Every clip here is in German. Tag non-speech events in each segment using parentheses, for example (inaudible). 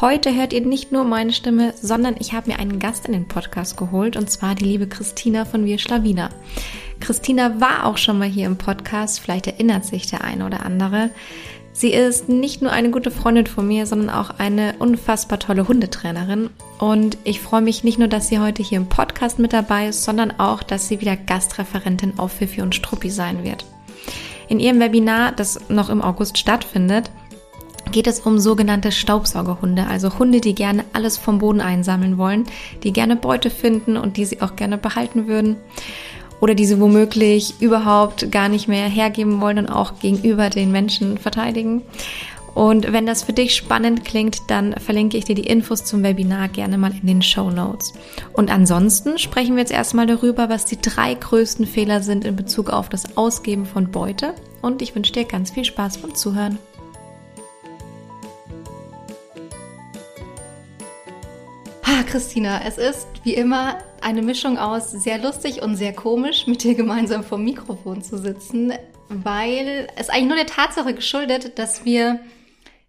Heute hört ihr nicht nur meine Stimme, sondern ich habe mir einen Gast in den Podcast geholt und zwar die liebe Christina von Wir Schlawiner. Christina war auch schon mal hier im Podcast, vielleicht erinnert sich der eine oder andere. Sie ist nicht nur eine gute Freundin von mir, sondern auch eine unfassbar tolle Hundetrainerin. Und ich freue mich nicht nur, dass sie heute hier im Podcast mit dabei ist, sondern auch, dass sie wieder Gastreferentin auf Fifi und Struppi sein wird. In ihrem Webinar, das noch im August stattfindet, geht es um sogenannte Staubsaugerhunde, also Hunde, die gerne alles vom Boden einsammeln wollen, die gerne Beute finden und die sie auch gerne behalten würden oder die sie womöglich überhaupt gar nicht mehr hergeben wollen und auch gegenüber den Menschen verteidigen. Und wenn das für dich spannend klingt, dann verlinke ich dir die Infos zum Webinar gerne mal in den Show Notes. Und ansonsten sprechen wir jetzt erstmal darüber, was die drei größten Fehler sind in Bezug auf das Ausgeben von Beute. Und ich wünsche dir ganz viel Spaß beim Zuhören. Ah, Christina, es ist wie immer eine Mischung aus sehr lustig und sehr komisch, mit dir gemeinsam vor dem Mikrofon zu sitzen, weil es eigentlich nur der Tatsache geschuldet, dass wir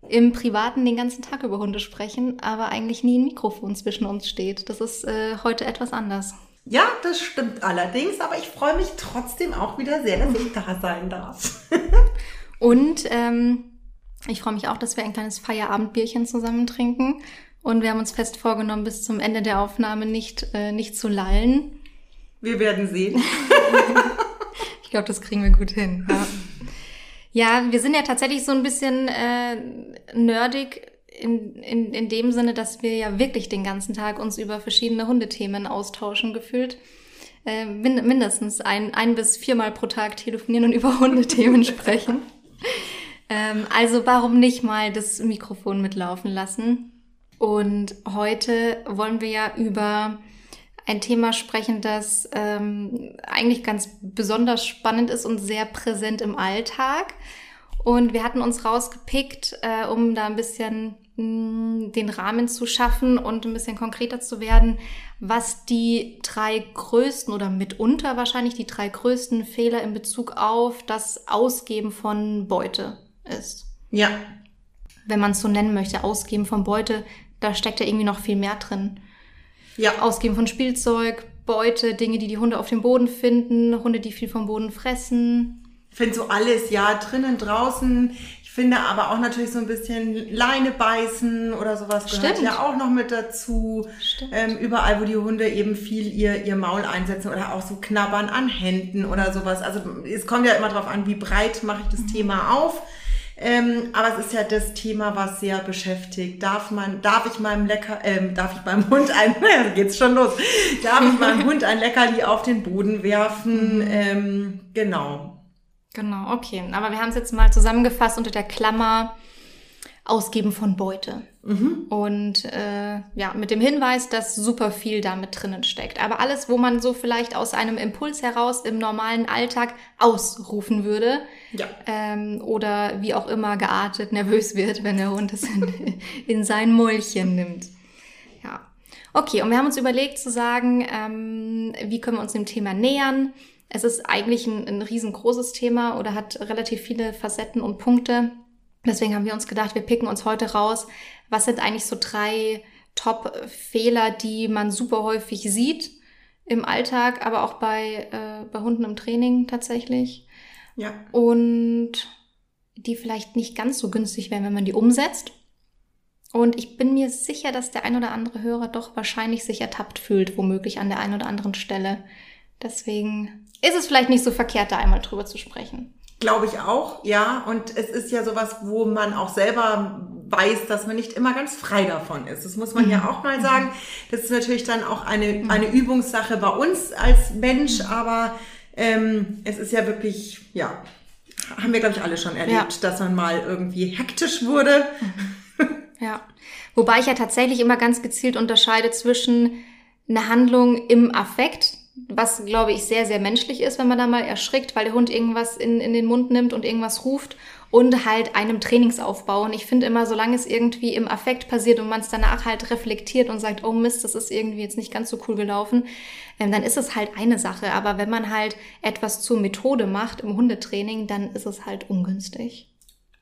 im Privaten den ganzen Tag über Hunde sprechen, aber eigentlich nie ein Mikrofon zwischen uns steht. Das ist äh, heute etwas anders. Ja, das stimmt allerdings, aber ich freue mich trotzdem auch wieder sehr, dass ich da sein darf. (laughs) und ähm, ich freue mich auch, dass wir ein kleines Feierabendbierchen zusammen trinken und wir haben uns fest vorgenommen, bis zum Ende der Aufnahme nicht, äh, nicht zu lallen. Wir werden sehen. (laughs) ich glaube, das kriegen wir gut hin. Ja. ja. wir sind ja tatsächlich so ein bisschen äh, nerdig in, in, in dem Sinne, dass wir ja wirklich den ganzen Tag uns über verschiedene Hundethemen austauschen gefühlt. Äh, mindestens ein, ein bis viermal pro Tag telefonieren und (laughs) über Hundethemen sprechen. Ähm, also warum nicht mal das Mikrofon mitlaufen lassen? Und heute wollen wir ja über ein Thema sprechen, das ähm, eigentlich ganz besonders spannend ist und sehr präsent im Alltag. Und wir hatten uns rausgepickt, äh, um da ein bisschen mh, mm, den Rahmen zu schaffen und ein bisschen konkreter zu werden, was die drei größten oder mitunter wahrscheinlich die drei größten Fehler in Bezug auf das Ausgeben von Beute ist. Ja. Wenn man es so nennen möchte, Ausgeben von Beute, da steckt ja irgendwie noch viel mehr drin. Ja. Ausgeben von Spielzeug, Beute, Dinge, die die Hunde auf dem Boden finden, Hunde, die viel vom Boden fressen. Ich finde so alles, ja, drinnen, draußen. Ich finde aber auch natürlich so ein bisschen Leine beißen oder sowas gehört Stimmt. ja auch noch mit dazu. Ähm, überall, wo die Hunde eben viel ihr, ihr Maul einsetzen oder auch so knabbern an Händen oder sowas. Also es kommt ja immer darauf an, wie breit mache ich das mhm. Thema auf. Ähm, aber es ist ja das Thema, was sehr beschäftigt. Darf man, darf ich meinem Lecker, ähm, darf ich meinem Hund ein, (laughs) naja, geht's schon los. Darf ich meinem Hund ein Leckerli auf den Boden werfen? Mhm. Ähm, genau. Genau, okay. Aber wir haben es jetzt mal zusammengefasst unter der Klammer Ausgeben von Beute. Mhm. Und äh, ja, mit dem Hinweis, dass super viel damit drinnen steckt. Aber alles, wo man so vielleicht aus einem Impuls heraus im normalen Alltag ausrufen würde. Ja. Ähm, oder wie auch immer geartet nervös wird, wenn der Hund es in, (laughs) in sein Mäulchen nimmt. Ja. Okay, und wir haben uns überlegt zu sagen, ähm, wie können wir uns dem Thema nähern. Es ist eigentlich ein, ein riesengroßes Thema oder hat relativ viele Facetten und Punkte. Deswegen haben wir uns gedacht, wir picken uns heute raus, was sind eigentlich so drei Top-Fehler, die man super häufig sieht im Alltag, aber auch bei, äh, bei Hunden im Training tatsächlich. Ja. Und die vielleicht nicht ganz so günstig wären, wenn man die umsetzt. Und ich bin mir sicher, dass der ein oder andere Hörer doch wahrscheinlich sich ertappt fühlt, womöglich an der einen oder anderen Stelle. Deswegen ist es vielleicht nicht so verkehrt, da einmal drüber zu sprechen. Glaube ich auch, ja. Und es ist ja sowas, wo man auch selber weiß, dass man nicht immer ganz frei davon ist. Das muss man mhm. ja auch mal sagen. Das ist natürlich dann auch eine, mhm. eine Übungssache bei uns als Mensch, mhm. aber ähm, es ist ja wirklich, ja, haben wir, glaube ich, alle schon erlebt, ja. dass man mal irgendwie hektisch wurde. Mhm. Ja. Wobei ich ja tatsächlich immer ganz gezielt unterscheide zwischen einer Handlung im Affekt, was glaube ich sehr, sehr menschlich ist, wenn man da mal erschrickt, weil der Hund irgendwas in, in den Mund nimmt und irgendwas ruft und halt einem Trainingsaufbau. Und ich finde immer, solange es irgendwie im Affekt passiert und man es danach halt reflektiert und sagt, oh Mist, das ist irgendwie jetzt nicht ganz so cool gelaufen, ähm, dann ist es halt eine Sache. Aber wenn man halt etwas zur Methode macht im Hundetraining, dann ist es halt ungünstig.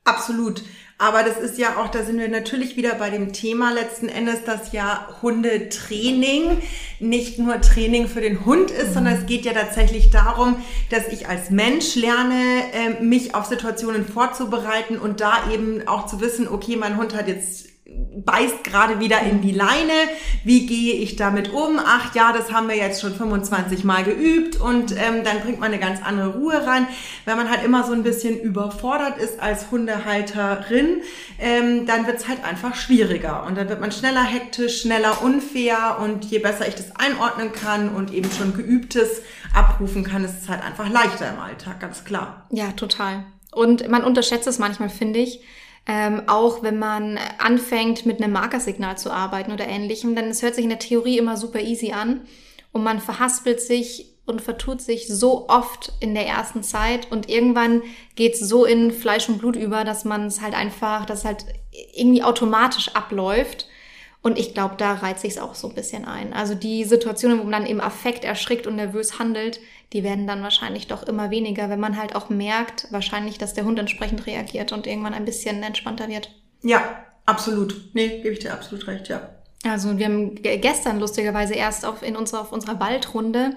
Absolut. Aber das ist ja auch, da sind wir natürlich wieder bei dem Thema letzten Endes, dass ja Hundetraining nicht nur Training für den Hund ist, mhm. sondern es geht ja tatsächlich darum, dass ich als Mensch lerne, ähm, mich auf Situationen vorzubereiten und da eben auch zu wissen, okay, mein Hund hat jetzt beißt gerade wieder in die Leine. Wie gehe ich damit um? Ach ja, das haben wir jetzt schon 25 Mal geübt und ähm, dann bringt man eine ganz andere Ruhe rein. Wenn man halt immer so ein bisschen überfordert ist als Hundehalterin, ähm, dann wird es halt einfach schwieriger und dann wird man schneller hektisch, schneller unfair und je besser ich das einordnen kann und eben schon geübtes abrufen kann, ist es halt einfach leichter im Alltag, ganz klar. Ja, total. Und man unterschätzt es manchmal, finde ich ähm, auch wenn man anfängt, mit einem Markersignal zu arbeiten oder ähnlichem, denn es hört sich in der Theorie immer super easy an und man verhaspelt sich und vertut sich so oft in der ersten Zeit und irgendwann geht's so in Fleisch und Blut über, dass man es halt einfach, dass halt irgendwie automatisch abläuft. Und ich glaube, da reizt sich es auch so ein bisschen ein. Also die Situationen, wo man dann im Affekt erschrickt und nervös handelt, die werden dann wahrscheinlich doch immer weniger, wenn man halt auch merkt, wahrscheinlich, dass der Hund entsprechend reagiert und irgendwann ein bisschen entspannter wird. Ja, absolut. Nee, gebe ich dir absolut recht, ja. Also wir haben gestern lustigerweise erst auf, in unserer, auf unserer Waldrunde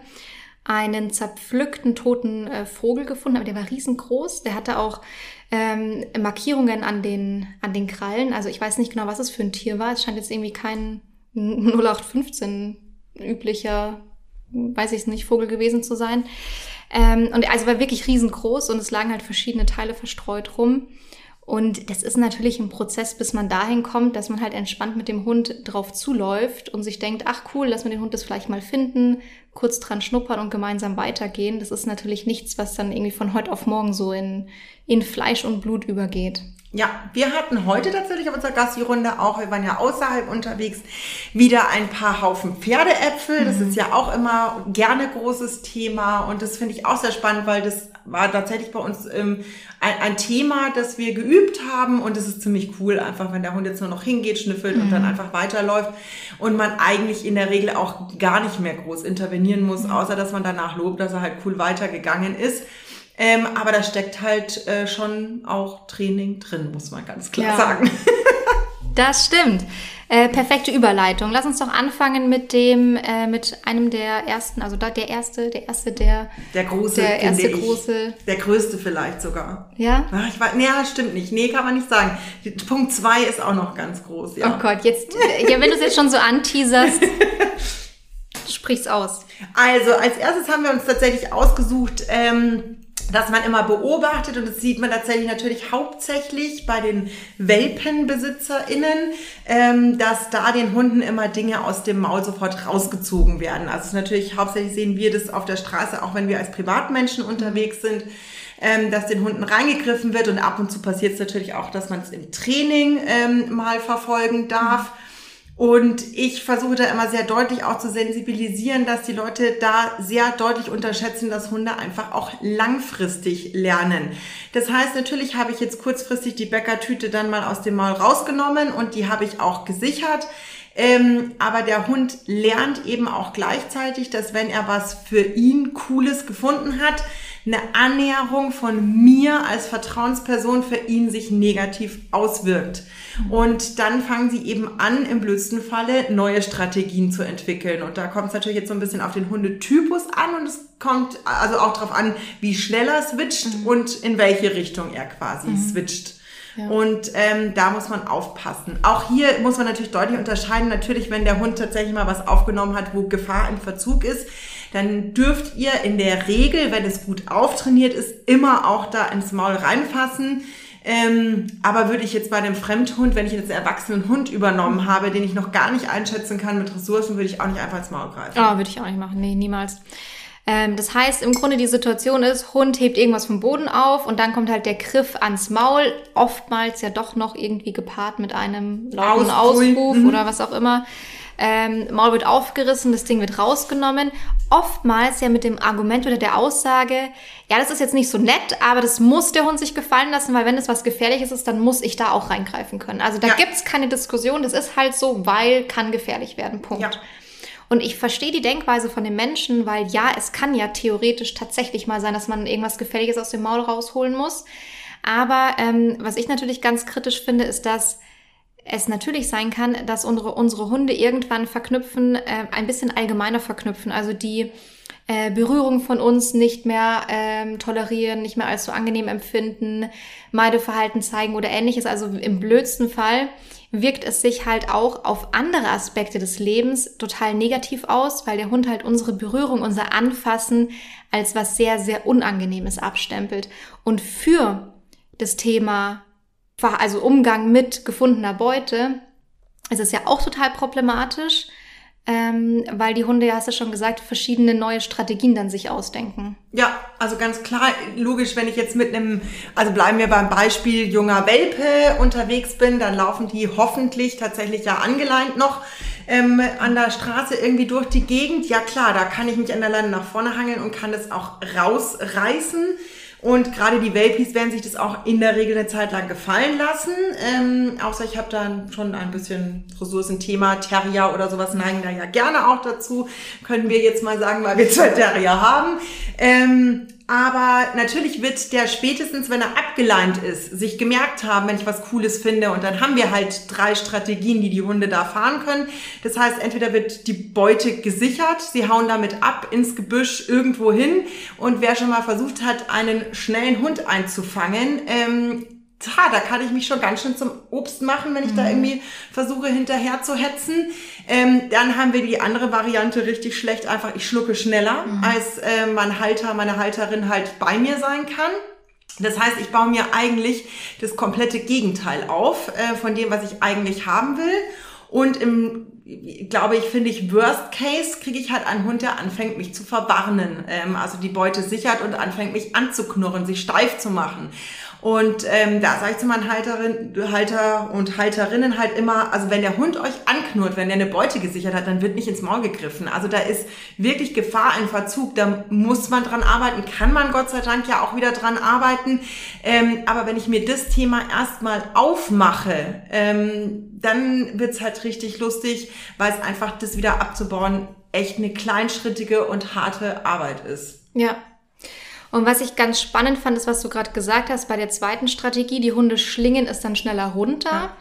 einen zerpflückten toten äh, Vogel gefunden, aber der war riesengroß. Der hatte auch ähm, Markierungen an den, an den Krallen. Also ich weiß nicht genau, was es für ein Tier war. Es scheint jetzt irgendwie kein 0815 üblicher weiß ich es nicht, Vogel gewesen zu sein. Ähm, und also war wirklich riesengroß und es lagen halt verschiedene Teile verstreut rum. Und das ist natürlich ein Prozess, bis man dahin kommt, dass man halt entspannt mit dem Hund drauf zuläuft und sich denkt, ach cool, lass mir den Hund das vielleicht mal finden, kurz dran schnuppern und gemeinsam weitergehen. Das ist natürlich nichts, was dann irgendwie von heute auf morgen so in, in Fleisch und Blut übergeht. Ja, wir hatten heute tatsächlich auf unserer Gassi-Runde auch, wir waren ja außerhalb unterwegs, wieder ein paar Haufen Pferdeäpfel. Das mhm. ist ja auch immer gerne großes Thema und das finde ich auch sehr spannend, weil das war tatsächlich bei uns ähm, ein, ein, Thema, das wir geübt haben und es ist ziemlich cool, einfach wenn der Hund jetzt nur noch hingeht, schnüffelt mhm. und dann mhm. einfach weiterläuft und man eigentlich in der Regel auch gar nicht mehr groß intervenieren muss, mhm. außer dass man danach lobt, dass er halt cool weitergegangen ist. Ähm, aber da steckt halt äh, schon auch Training drin, muss man ganz klar ja. sagen. (laughs) das stimmt. Äh, perfekte Überleitung. Lass uns doch anfangen mit dem, äh, mit einem der ersten, also da, der erste, der erste, der. Der große, der erste ich, große. Der größte vielleicht sogar. Ja? Ach, ich weiß, nee, stimmt nicht. Nee, kann man nicht sagen. Punkt zwei ist auch noch ganz groß, ja. Oh Gott, jetzt, ja, wenn du es jetzt schon so anteaserst. (laughs) Sprich's aus. Also, als erstes haben wir uns tatsächlich ausgesucht, ähm, dass man immer beobachtet und das sieht man tatsächlich natürlich hauptsächlich bei den WelpenbesitzerInnen, ähm, dass da den Hunden immer Dinge aus dem Maul sofort rausgezogen werden. Also natürlich hauptsächlich sehen wir das auf der Straße, auch wenn wir als Privatmenschen unterwegs sind, ähm, dass den Hunden reingegriffen wird und ab und zu passiert es natürlich auch, dass man es im Training ähm, mal verfolgen darf. Mhm. Und ich versuche da immer sehr deutlich auch zu sensibilisieren, dass die Leute da sehr deutlich unterschätzen, dass Hunde einfach auch langfristig lernen. Das heißt, natürlich habe ich jetzt kurzfristig die Bäckertüte dann mal aus dem Maul rausgenommen und die habe ich auch gesichert. Ähm, aber der Hund lernt eben auch gleichzeitig, dass wenn er was für ihn Cooles gefunden hat, eine Annäherung von mir als Vertrauensperson für ihn sich negativ auswirkt. Und dann fangen sie eben an, im blödsten Falle neue Strategien zu entwickeln. Und da kommt es natürlich jetzt so ein bisschen auf den Hundetypus an und es kommt also auch darauf an, wie schnell er switcht mhm. und in welche Richtung er quasi mhm. switcht. Ja. Und ähm, da muss man aufpassen. Auch hier muss man natürlich deutlich unterscheiden. Natürlich, wenn der Hund tatsächlich mal was aufgenommen hat, wo Gefahr im Verzug ist, dann dürft ihr in der Regel, wenn es gut auftrainiert ist, immer auch da ins Maul reinfassen. Ähm, aber würde ich jetzt bei einem Fremdhund, wenn ich jetzt einen erwachsenen Hund übernommen habe, den ich noch gar nicht einschätzen kann mit Ressourcen, würde ich auch nicht einfach ins Maul greifen. Oh, würde ich auch nicht machen. Nee, niemals. Ähm, das heißt, im Grunde die Situation ist, Hund hebt irgendwas vom Boden auf und dann kommt halt der Griff ans Maul, oftmals ja doch noch irgendwie gepaart mit einem lauten Ausruf mhm. oder was auch immer. Ähm, Maul wird aufgerissen, das Ding wird rausgenommen. Oftmals ja mit dem Argument oder der Aussage, ja, das ist jetzt nicht so nett, aber das muss der Hund sich gefallen lassen, weil wenn es was Gefährliches ist, dann muss ich da auch reingreifen können. Also da ja. gibt's keine Diskussion, das ist halt so, weil kann gefährlich werden. Punkt. Ja. Und ich verstehe die Denkweise von den Menschen, weil ja, es kann ja theoretisch tatsächlich mal sein, dass man irgendwas Gefährliches aus dem Maul rausholen muss. Aber ähm, was ich natürlich ganz kritisch finde, ist, dass es natürlich sein kann, dass unsere, unsere Hunde irgendwann verknüpfen, äh, ein bisschen allgemeiner verknüpfen. Also die äh, Berührung von uns nicht mehr ähm, tolerieren, nicht mehr als so angenehm empfinden, Meideverhalten zeigen oder ähnliches. Also im blödsten Fall wirkt es sich halt auch auf andere Aspekte des Lebens total negativ aus, weil der Hund halt unsere Berührung, unser Anfassen als was sehr, sehr Unangenehmes abstempelt. Und für das Thema, also Umgang mit gefundener Beute, ist es ja auch total problematisch, ähm, weil die Hunde, ja hast du schon gesagt, verschiedene neue Strategien dann sich ausdenken. Ja, also ganz klar, logisch, wenn ich jetzt mit einem, also bleiben wir beim Beispiel junger Welpe unterwegs bin, dann laufen die hoffentlich tatsächlich ja angeleint noch ähm, an der Straße irgendwie durch die Gegend. Ja klar, da kann ich mich an der Leine nach vorne hangeln und kann es auch rausreißen. Und gerade die Welpies werden sich das auch in der Regel eine Zeit lang gefallen lassen. Ähm, außer ich habe dann schon ein bisschen Ressourcenthema, Terrier oder sowas neigen da ja gerne auch dazu. Können wir jetzt mal sagen, weil wir zwei Terrier haben. Ähm, aber natürlich wird der spätestens, wenn er abgeleint ist, sich gemerkt haben, wenn ich was Cooles finde. Und dann haben wir halt drei Strategien, die die Hunde da fahren können. Das heißt, entweder wird die Beute gesichert, sie hauen damit ab ins Gebüsch irgendwo hin. Und wer schon mal versucht hat, einen schnellen Hund einzufangen, ähm, ha, da kann ich mich schon ganz schön zum Obst machen, wenn ich mhm. da irgendwie versuche hinterher zu hetzen. Ähm, dann haben wir die andere Variante richtig schlecht, einfach ich schlucke schneller, mhm. als äh, mein Halter, meine Halterin halt bei mir sein kann. Das heißt, ich baue mir eigentlich das komplette Gegenteil auf äh, von dem, was ich eigentlich haben will. Und im, glaube ich, finde ich, Worst Case kriege ich halt einen Hund, der anfängt, mich zu verwarnen. Ähm, also die Beute sichert und anfängt, mich anzuknurren, sich steif zu machen. Und ähm, da sage ich zu meinen Halterin, Halter und Halterinnen halt immer, also wenn der Hund euch anknurrt, wenn der eine Beute gesichert hat, dann wird nicht ins Maul gegriffen. Also da ist wirklich Gefahr im Verzug. Da muss man dran arbeiten, kann man Gott sei Dank ja auch wieder dran arbeiten. Ähm, aber wenn ich mir das Thema erstmal aufmache, ähm, dann wird's halt richtig lustig, weil es einfach das wieder abzubauen echt eine kleinschrittige und harte Arbeit ist. Ja, und was ich ganz spannend fand, ist, was du gerade gesagt hast, bei der zweiten Strategie, die Hunde schlingen es dann schneller runter. Ja.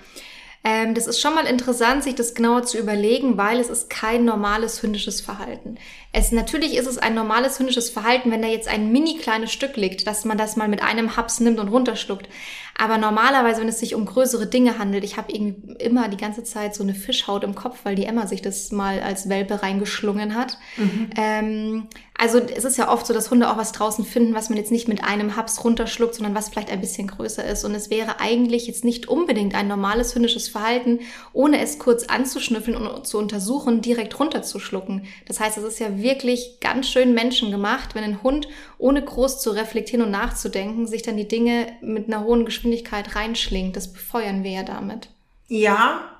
Ähm, das ist schon mal interessant, sich das genauer zu überlegen, weil es ist kein normales hündisches Verhalten. Es, natürlich ist es ein normales hündisches Verhalten, wenn da jetzt ein mini kleines Stück liegt, dass man das mal mit einem Haps nimmt und runterschluckt. Aber normalerweise, wenn es sich um größere Dinge handelt, ich habe irgendwie immer die ganze Zeit so eine Fischhaut im Kopf, weil die Emma sich das mal als Welpe reingeschlungen hat. Mhm. Ähm, also es ist ja oft so, dass Hunde auch was draußen finden, was man jetzt nicht mit einem Haps runterschluckt, sondern was vielleicht ein bisschen größer ist. Und es wäre eigentlich jetzt nicht unbedingt ein normales hündisches Verhalten, ohne es kurz anzuschnüffeln und zu untersuchen, direkt runterzuschlucken. Das heißt, es ist ja wirklich ganz schön menschengemacht, wenn ein Hund, ohne groß zu reflektieren und nachzudenken, sich dann die Dinge mit einer hohen Geschwindigkeit Geschwindigkeit reinschlingt. Das befeuern wir ja damit. Ja,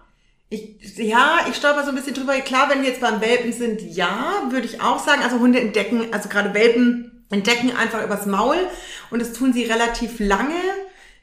ich, ja, ich stolper so ein bisschen drüber. Klar, wenn wir jetzt beim Welpen sind, ja, würde ich auch sagen. Also Hunde entdecken, also gerade Welpen entdecken einfach übers Maul und das tun sie relativ lange.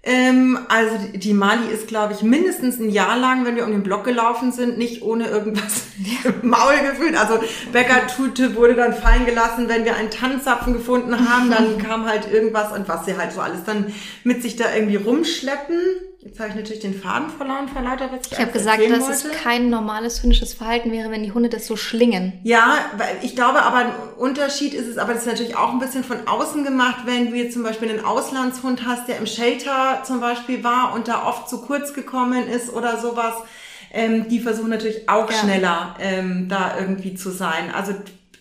Ähm, also die Mali ist, glaube ich, mindestens ein Jahr lang, wenn wir um den Block gelaufen sind, nicht ohne irgendwas (laughs) im Maul gefühlt. Also Bäckertute wurde dann fallen gelassen, wenn wir einen Tannenzapfen gefunden haben, dann (laughs) kam halt irgendwas und was sie halt so alles dann mit sich da irgendwie rumschleppen. Jetzt habe ich natürlich den Faden verloren vor lauter, was ich Ich habe gesagt, dass wollte. es kein normales hündisches Verhalten wäre, wenn die Hunde das so schlingen. Ja, ich glaube aber ein Unterschied ist es, aber das ist natürlich auch ein bisschen von außen gemacht, wenn du jetzt zum Beispiel einen Auslandshund hast, der im Shelter zum Beispiel war und da oft zu kurz gekommen ist oder sowas. Ähm, die versuchen natürlich auch ja. schneller ähm, da irgendwie zu sein. Also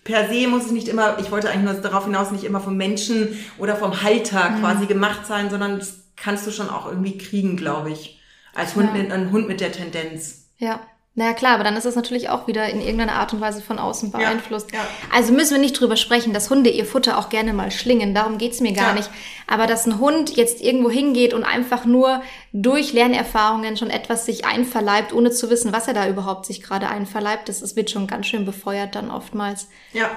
per se muss es nicht immer, ich wollte eigentlich nur darauf hinaus, nicht immer vom Menschen oder vom Halter mhm. quasi gemacht sein, sondern es kannst du schon auch irgendwie kriegen, glaube ich. Als Hund, ja. ein Hund mit der Tendenz. Ja. Na klar, aber dann ist es natürlich auch wieder in irgendeiner Art und Weise von außen beeinflusst. Ja, ja. Also müssen wir nicht drüber sprechen, dass Hunde ihr Futter auch gerne mal schlingen. Darum geht's mir gar nicht. Aber dass ein Hund jetzt irgendwo hingeht und einfach nur durch Lernerfahrungen schon etwas sich einverleibt, ohne zu wissen, was er da überhaupt sich gerade einverleibt, das, das wird schon ganz schön befeuert dann oftmals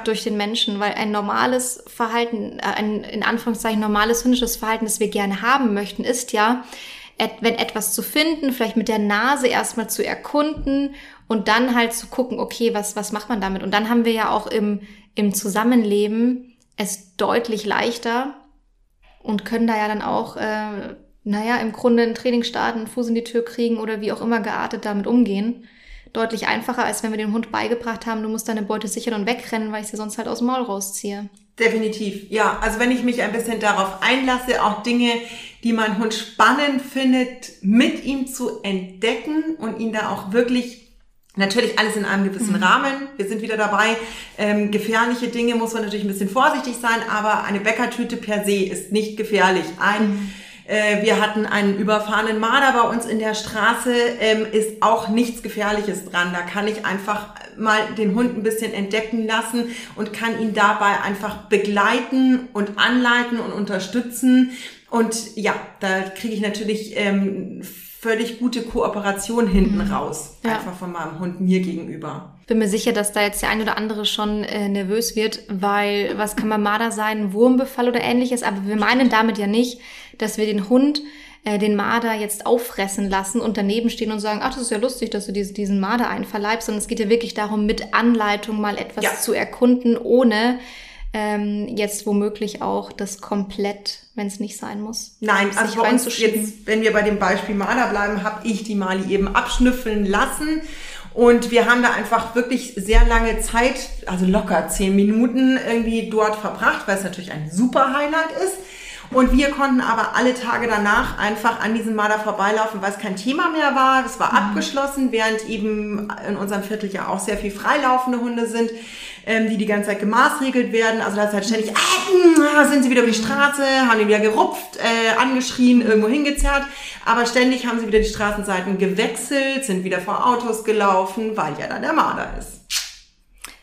durch den Menschen. Weil ein normales Verhalten, äh, ein in Anführungszeichen normales hundisches Verhalten, das wir gerne haben möchten, ist ja, wenn etwas zu finden, vielleicht mit der Nase erstmal zu erkunden und dann halt zu gucken, okay, was, was macht man damit? Und dann haben wir ja auch im, im Zusammenleben es deutlich leichter und können da ja dann auch, äh, naja, im Grunde ein Training starten, einen Fuß in die Tür kriegen oder wie auch immer geartet damit umgehen. Deutlich einfacher, als wenn wir dem Hund beigebracht haben, du musst deine Beute sichern und wegrennen, weil ich sie sonst halt aus dem Maul rausziehe. Definitiv, ja. Also wenn ich mich ein bisschen darauf einlasse, auch Dinge, die mein Hund spannend findet, mit ihm zu entdecken und ihn da auch wirklich Natürlich alles in einem gewissen mhm. Rahmen. Wir sind wieder dabei. Ähm, gefährliche Dinge muss man natürlich ein bisschen vorsichtig sein, aber eine Bäckertüte per se ist nicht gefährlich. Ein mhm äh, wir hatten einen überfahrenen Marder bei uns in der Straße, ähm, ist auch nichts Gefährliches dran. Da kann ich einfach mal den Hund ein bisschen entdecken lassen und kann ihn dabei einfach begleiten und anleiten und unterstützen. Und ja, da kriege ich natürlich ähm, völlig gute Kooperation hinten mhm. raus. Ja. Einfach von meinem Hund mir gegenüber. Bin mir sicher, dass da jetzt der ein oder andere schon äh, nervös wird, weil was kann Marder sein, Wurmbefall oder ähnliches, aber wir meinen damit ja nicht, dass wir den Hund äh, den Marder jetzt auffressen lassen und daneben stehen und sagen, ach, das ist ja lustig, dass du diese, diesen Marder einverleibst, sondern es geht ja wirklich darum, mit Anleitung mal etwas ja. zu erkunden, ohne ähm, jetzt womöglich auch das komplett, wenn es nicht sein muss. Nein, also bei uns jetzt, wenn wir bei dem Beispiel Marder bleiben, habe ich die Mali eben abschnüffeln lassen. Und wir haben da einfach wirklich sehr lange Zeit, also locker zehn Minuten irgendwie dort verbracht, weil es natürlich ein super Highlight ist. Und wir konnten aber alle Tage danach einfach an diesem Marder vorbeilaufen, weil es kein Thema mehr war. Es war mhm. abgeschlossen, während eben in unserem Viertel ja auch sehr viel freilaufende Hunde sind, ähm, die die ganze Zeit gemaßregelt werden. Also da ist halt ständig, äh, sind sie wieder über die Straße, haben die wieder gerupft, äh, angeschrien, irgendwo hingezerrt. Aber ständig haben sie wieder die Straßenseiten gewechselt, sind wieder vor Autos gelaufen, weil ja da der Marder ist.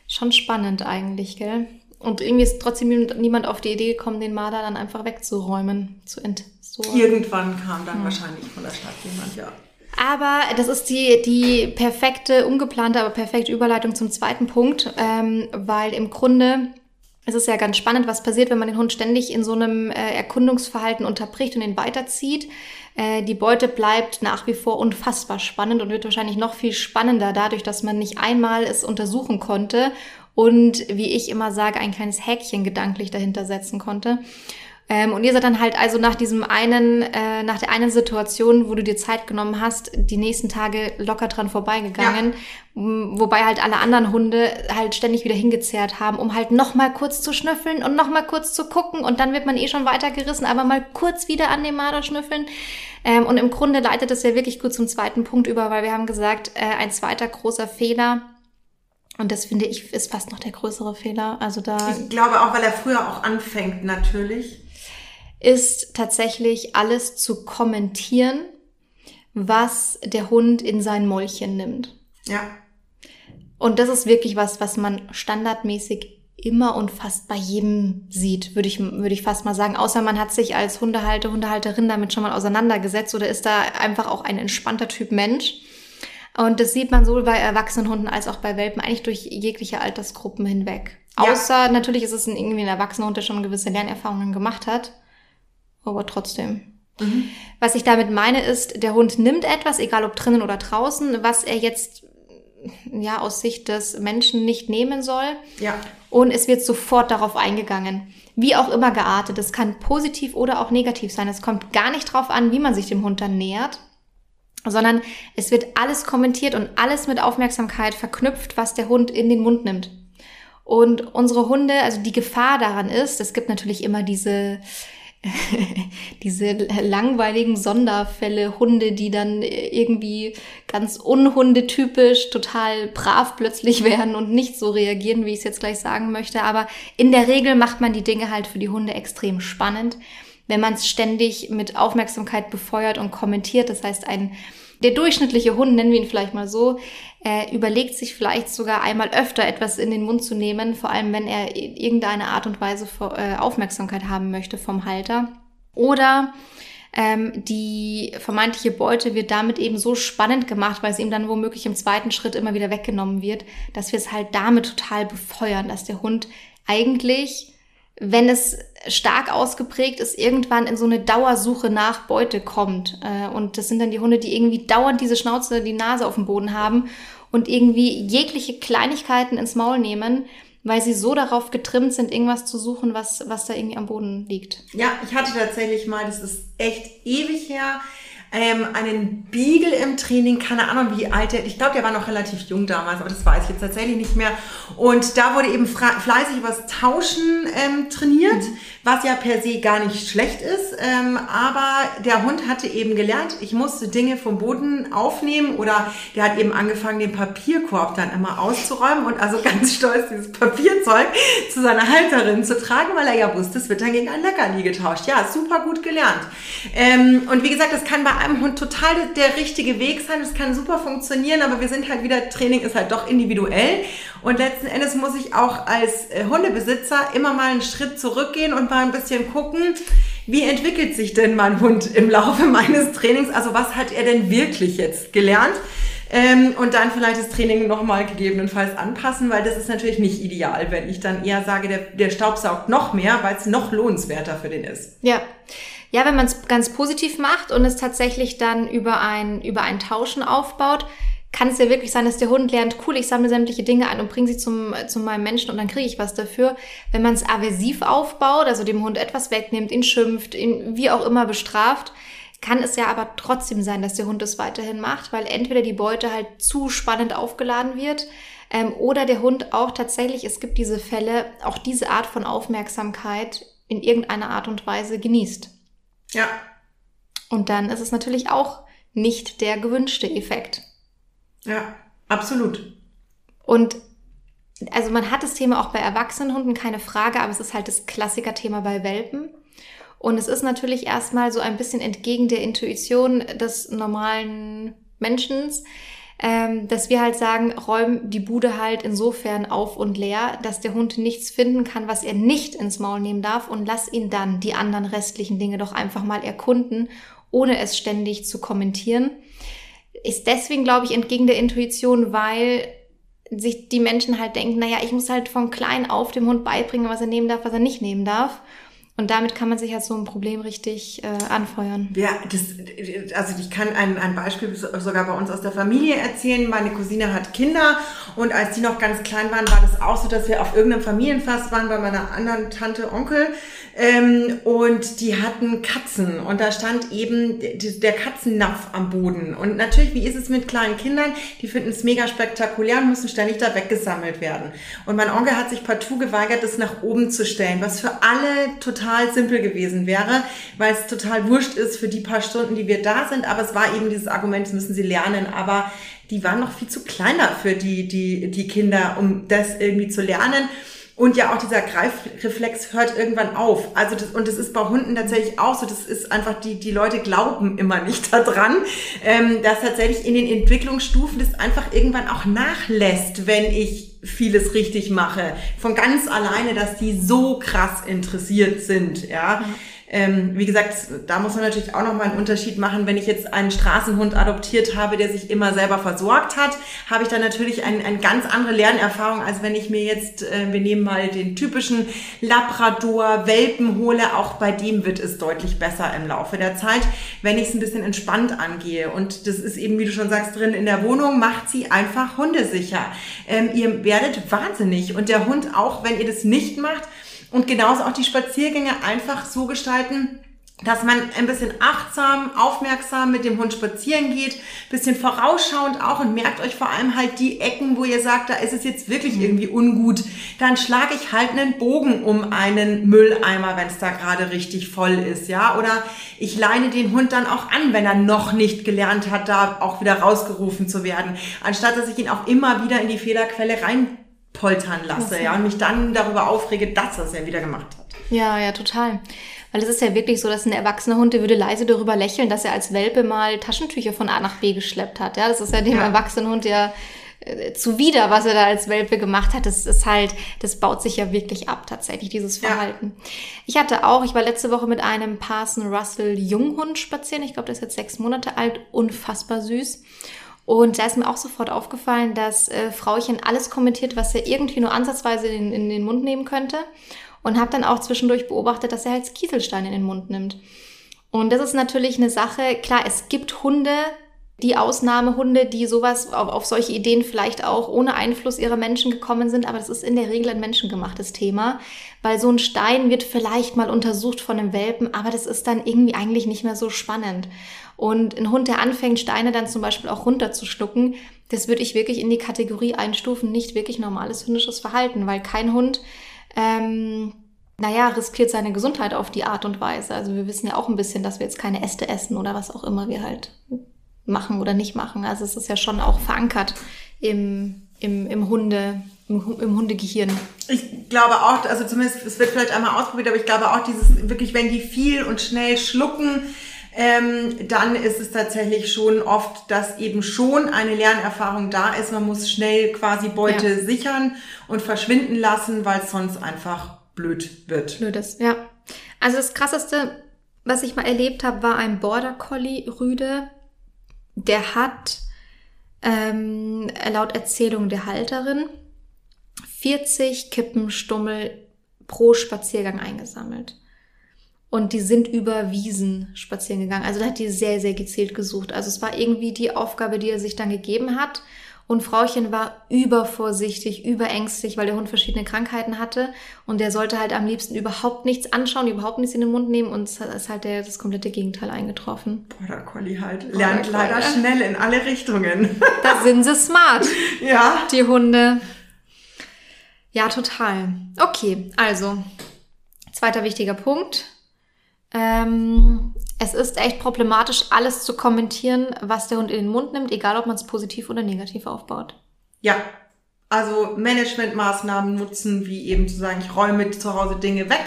Schon spannend eigentlich, gell? Und irgendwie ist trotzdem niemand auf die Idee gekommen, den Marder dann einfach wegzuräumen, zu entsorgen. Irgendwann kam dann ja. wahrscheinlich von der Stadt jemand, ja. Aber das ist die, die perfekte, ungeplante, aber perfekte Überleitung zum zweiten Punkt, ähm, weil im Grunde ist es ja ganz spannend, was passiert, wenn man den Hund ständig in so einem äh, Erkundungsverhalten unterbricht und ihn weiterzieht. Äh, die Beute bleibt nach wie vor unfassbar spannend und wird wahrscheinlich noch viel spannender dadurch, dass man nicht einmal es untersuchen konnte und wie ich immer sage, ein kleines Häkchen gedanklich dahinter setzen konnte. Ähm, und ihr seid dann halt also nach diesem einen, äh, nach der einen Situation, wo du dir Zeit genommen hast, die nächsten Tage locker dran vorbeigegangen, ja. wobei halt alle anderen Hunde halt ständig wieder hingezerrt haben, um halt noch mal kurz zu schnüffeln und noch mal kurz zu gucken und dann wird man eh schon weitergerissen, aber mal kurz wieder an dem Marder schnüffeln. Ähm, und im Grunde leitet das ja wirklich gut zum zweiten Punkt über, weil wir haben gesagt, äh, ein zweiter großer Fehler und das finde ich ist fast noch der größere Fehler. Also da. Ich glaube auch, weil er früher auch anfängt, natürlich. Ist tatsächlich alles zu kommentieren, was der Hund in sein Mäulchen nimmt. Ja. Und das ist wirklich was, was man standardmäßig immer und fast bei jedem sieht, würde ich, würde ich fast mal sagen. Außer man hat sich als Hundehalter, Hundehalterin damit schon mal auseinandergesetzt oder ist da einfach auch ein entspannter Typ Mensch. Und das sieht man sowohl bei Erwachsenenhunden als auch bei Welpen eigentlich durch jegliche Altersgruppen hinweg. Ja. Außer natürlich ist es ein, irgendwie ein Erwachsenenhund, der schon gewisse Lernerfahrungen gemacht hat. Aber trotzdem. Mhm. Was ich damit meine ist, der Hund nimmt etwas, egal ob drinnen oder draußen, was er jetzt ja aus Sicht des Menschen nicht nehmen soll. Ja. Und es wird sofort darauf eingegangen. Wie auch immer geartet. Es kann positiv oder auch negativ sein. Es kommt gar nicht drauf an, wie man sich dem Hund dann nähert sondern es wird alles kommentiert und alles mit Aufmerksamkeit verknüpft, was der Hund in den Mund nimmt. Und unsere Hunde, also die Gefahr daran ist, es gibt natürlich immer diese, (laughs) diese langweiligen Sonderfälle, Hunde, die dann irgendwie ganz unhundetypisch total brav plötzlich (laughs) werden und nicht so reagieren, wie ich es jetzt gleich sagen möchte. Aber in der Regel macht man die Dinge halt für die Hunde extrem spannend wenn man es ständig mit Aufmerksamkeit befeuert und kommentiert. Das heißt, ein, Der durchschnittliche Hund, nennen wir ihn vielleicht mal so, äh, überlegt sich vielleicht sogar einmal öfter etwas in den Mund zu nehmen, vor allem wenn er irgendeine Art und Weise für, äh, Aufmerksamkeit haben möchte vom Halter. Oder ähm, die vermeintliche Beute wird damit eben so spannend gemacht, weil es ihm dann womöglich im zweiten Schritt immer wieder weggenommen wird, dass wir es halt damit total befeuern, dass der Hund eigentlich, wenn es stark ausgeprägt ist, irgendwann in so eine Dauersuche nach Beute kommt. Äh, und das sind dann die Hunde, die irgendwie dauernd diese Schnauze, die Nase auf dem Boden haben und irgendwie jegliche Kleinigkeiten ins Maul nehmen, weil sie so darauf getrimmt sind, irgendwas zu suchen, was, was da irgendwie am Boden liegt. Ja, ich hatte tatsächlich mal, das ist echt ewig her, ähm, einen Beagle im Training, keine Ahnung wie alt der, ich glaube, der war noch relativ jung damals, aber das weiß ich jetzt tatsächlich nicht mehr. Und da wurde eben fleißig übers Tauschen ähm, trainiert, mhm. was ja per se gar nicht schlecht ist. Ähm, aber der Hund hatte eben gelernt, ich musste Dinge vom Boden aufnehmen oder der hat eben angefangen, den Papierkorb dann immer auszuräumen und also ganz (laughs) stolz dieses Papierzeug zu seiner Halterin zu tragen, weil er ja wusste, es wird dann gegen ein Leckerli getauscht. Ja, super gut gelernt. Ähm, und wie gesagt, das kann bei einem Hund total der richtige Weg sein. Das kann super funktionieren, aber wir sind halt wieder, Training ist halt doch individuell. Und letzten Endes muss ich auch als äh, Hundebesitzer immer mal einen Schritt zurückgehen und mal ein bisschen gucken, wie entwickelt sich denn mein Hund im Laufe (laughs) meines Trainings? Also was hat er denn wirklich jetzt gelernt? Ähm, und dann vielleicht das Training nochmal gegebenenfalls anpassen, weil das ist natürlich nicht ideal, wenn ich dann eher sage, der, der Staub saugt noch mehr, weil es noch lohnenswerter für den ist. Ja. Ja, wenn man es ganz positiv macht und es tatsächlich dann über ein, über ein Tauschen aufbaut, kann es ja wirklich sein, dass der Hund lernt, cool, ich sammle sämtliche Dinge an und bringe sie zum, zu meinem Menschen und dann kriege ich was dafür. Wenn man es aversiv aufbaut, also dem Hund etwas wegnimmt, ihn schimpft, ihn wie auch immer bestraft, kann es ja aber trotzdem sein, dass der Hund es weiterhin macht, weil entweder die Beute halt zu spannend aufgeladen wird ähm, oder der Hund auch tatsächlich, es gibt diese Fälle, auch diese Art von Aufmerksamkeit in irgendeiner Art und Weise genießt. Ja. Und dann ist es natürlich auch nicht der gewünschte Effekt. Ja, absolut. Und also man hat das Thema auch bei Erwachsenenhunden, keine Frage, aber es ist halt das Klassikerthema bei Welpen. Und es ist natürlich erstmal so ein bisschen entgegen der Intuition des normalen Menschen, ähm, dass wir halt sagen, räum die Bude halt insofern auf und leer, dass der Hund nichts finden kann, was er nicht ins Maul nehmen darf und lass ihn dann die anderen restlichen Dinge doch einfach mal erkunden, ohne es ständig zu kommentieren. Ist deswegen, glaube ich, entgegen der Intuition, weil sich die Menschen halt denken, naja, ich muss halt von klein auf dem Hund beibringen, was er nehmen darf, was er nicht nehmen darf. Und damit kann man sich halt so ein Problem richtig äh, anfeuern. Ja, das, also ich kann ein, ein Beispiel sogar bei uns aus der Familie erzählen. Meine Cousine hat Kinder und als die noch ganz klein waren, war das auch so, dass wir auf irgendeinem Familienfest waren bei meiner anderen Tante, Onkel ähm, und die hatten Katzen und da stand eben der Katzennapf am Boden. Und natürlich, wie ist es mit kleinen Kindern? Die finden es mega spektakulär und müssen ständig da weggesammelt werden. Und mein Onkel hat sich partout geweigert, das nach oben zu stellen, was für alle total simpel gewesen wäre, weil es total wurscht ist für die paar Stunden, die wir da sind. Aber es war eben dieses Argument, das müssen sie lernen. Aber die waren noch viel zu kleiner für die, die, die Kinder, um das irgendwie zu lernen. Und ja, auch dieser Greifreflex hört irgendwann auf. Also das, und das ist bei Hunden tatsächlich auch so. Das ist einfach, die, die Leute glauben immer nicht (laughs) daran, ähm, dass tatsächlich in den Entwicklungsstufen das einfach irgendwann auch nachlässt, wenn ich vieles richtig mache. Von ganz alleine, dass die so krass interessiert sind, ja. Mhm. Ähm, wie gesagt, da muss man natürlich auch nochmal einen Unterschied machen. Wenn ich jetzt einen Straßenhund adoptiert habe, der sich immer selber versorgt hat, habe ich dann natürlich eine ein ganz andere Lernerfahrung, als wenn ich mir jetzt, äh, wir nehmen mal den typischen Labrador, Welpen hole. Auch bei dem wird es deutlich besser im Laufe der Zeit, wenn ich es ein bisschen entspannt angehe. Und das ist eben, wie du schon sagst, drin in der Wohnung, macht sie einfach hundesicher. Ähm, ihr werdet wahnsinnig. Und der Hund auch, wenn ihr das nicht macht, und genauso auch die Spaziergänge einfach so gestalten, dass man ein bisschen achtsam, aufmerksam mit dem Hund spazieren geht, bisschen vorausschauend auch und merkt euch vor allem halt die Ecken, wo ihr sagt, da ist es jetzt wirklich mhm. irgendwie ungut. Dann schlage ich halt einen Bogen um einen Mülleimer, wenn es da gerade richtig voll ist, ja. Oder ich leine den Hund dann auch an, wenn er noch nicht gelernt hat, da auch wieder rausgerufen zu werden, anstatt dass ich ihn auch immer wieder in die Fehlerquelle rein poltern lasse, ja, und mich dann darüber aufrege, dass er es ja wieder gemacht hat. Ja, ja, total. Weil es ist ja wirklich so, dass ein erwachsener Hund, der würde leise darüber lächeln, dass er als Welpe mal Taschentücher von A nach B geschleppt hat. Ja, das ist ja dem ja. erwachsenen Hund ja äh, zuwider, was er da als Welpe gemacht hat. Das ist halt, das baut sich ja wirklich ab, tatsächlich, dieses Verhalten. Ja. Ich hatte auch, ich war letzte Woche mit einem Parson Russell Junghund spazieren. Ich glaube, der ist jetzt sechs Monate alt, unfassbar süß. Und da ist mir auch sofort aufgefallen, dass äh, Frauchen alles kommentiert, was er irgendwie nur ansatzweise in, in den Mund nehmen könnte und habe dann auch zwischendurch beobachtet, dass er halt Kieselstein in den Mund nimmt. Und das ist natürlich eine Sache, klar, es gibt Hunde, die Ausnahmehunde, die sowas auf, auf, solche Ideen vielleicht auch ohne Einfluss ihrer Menschen gekommen sind, aber das ist in der Regel ein menschengemachtes Thema, weil so ein Stein wird vielleicht mal untersucht von einem Welpen, aber das ist dann irgendwie eigentlich nicht mehr so spannend. Und ein Hund, der anfängt, Steine dann zum Beispiel auch runterzuschlucken, das würde ich wirklich in die Kategorie einstufen, nicht wirklich normales hündisches Verhalten, weil kein Hund ähm, naja, riskiert seine Gesundheit auf die Art und Weise. Also wir wissen ja auch ein bisschen, dass wir jetzt keine Äste essen oder was auch immer wir halt machen oder nicht machen. Also es ist ja schon auch verankert im, im, im Hunde, im, Hundegehirn. Ich glaube auch, also zumindest, es wird vielleicht einmal ausprobiert, aber ich glaube auch dieses, wirklich, wenn die viel und schnell schlucken, ähm, dann ist es tatsächlich schon oft, dass eben schon eine Lernerfahrung da ist. Man muss schnell quasi Beute ja. sichern und verschwinden lassen, weil es sonst einfach blöd wird. Blöd ist, ja. Also das Krasseste, was ich mal erlebt habe, war ein Border Collie Rüde. Der hat ähm, laut Erzählung der Halterin 40 Kippenstummel pro Spaziergang eingesammelt. Und die sind über Wiesen spazieren gegangen. Also da hat die sehr, sehr gezielt gesucht. Also es war irgendwie die Aufgabe, die er sich dann gegeben hat. Und Frauchen war übervorsichtig, überängstlich, weil der Hund verschiedene Krankheiten hatte. Und der sollte halt am liebsten überhaupt nichts anschauen, überhaupt nichts in den Mund nehmen. Und es ist halt der, das komplette Gegenteil eingetroffen. Border Collie halt. Border Lernt Collie. leider schnell in alle Richtungen. (laughs) Da sind sie smart. (laughs) ja. Die Hunde. Ja, total. Okay, also. Zweiter wichtiger Punkt ähm, es ist echt problematisch, alles zu kommentieren, was der Hund in den Mund nimmt, egal ob man es positiv oder negativ aufbaut. Ja, also Managementmaßnahmen nutzen, wie eben zu sagen, ich räume zu Hause Dinge weg.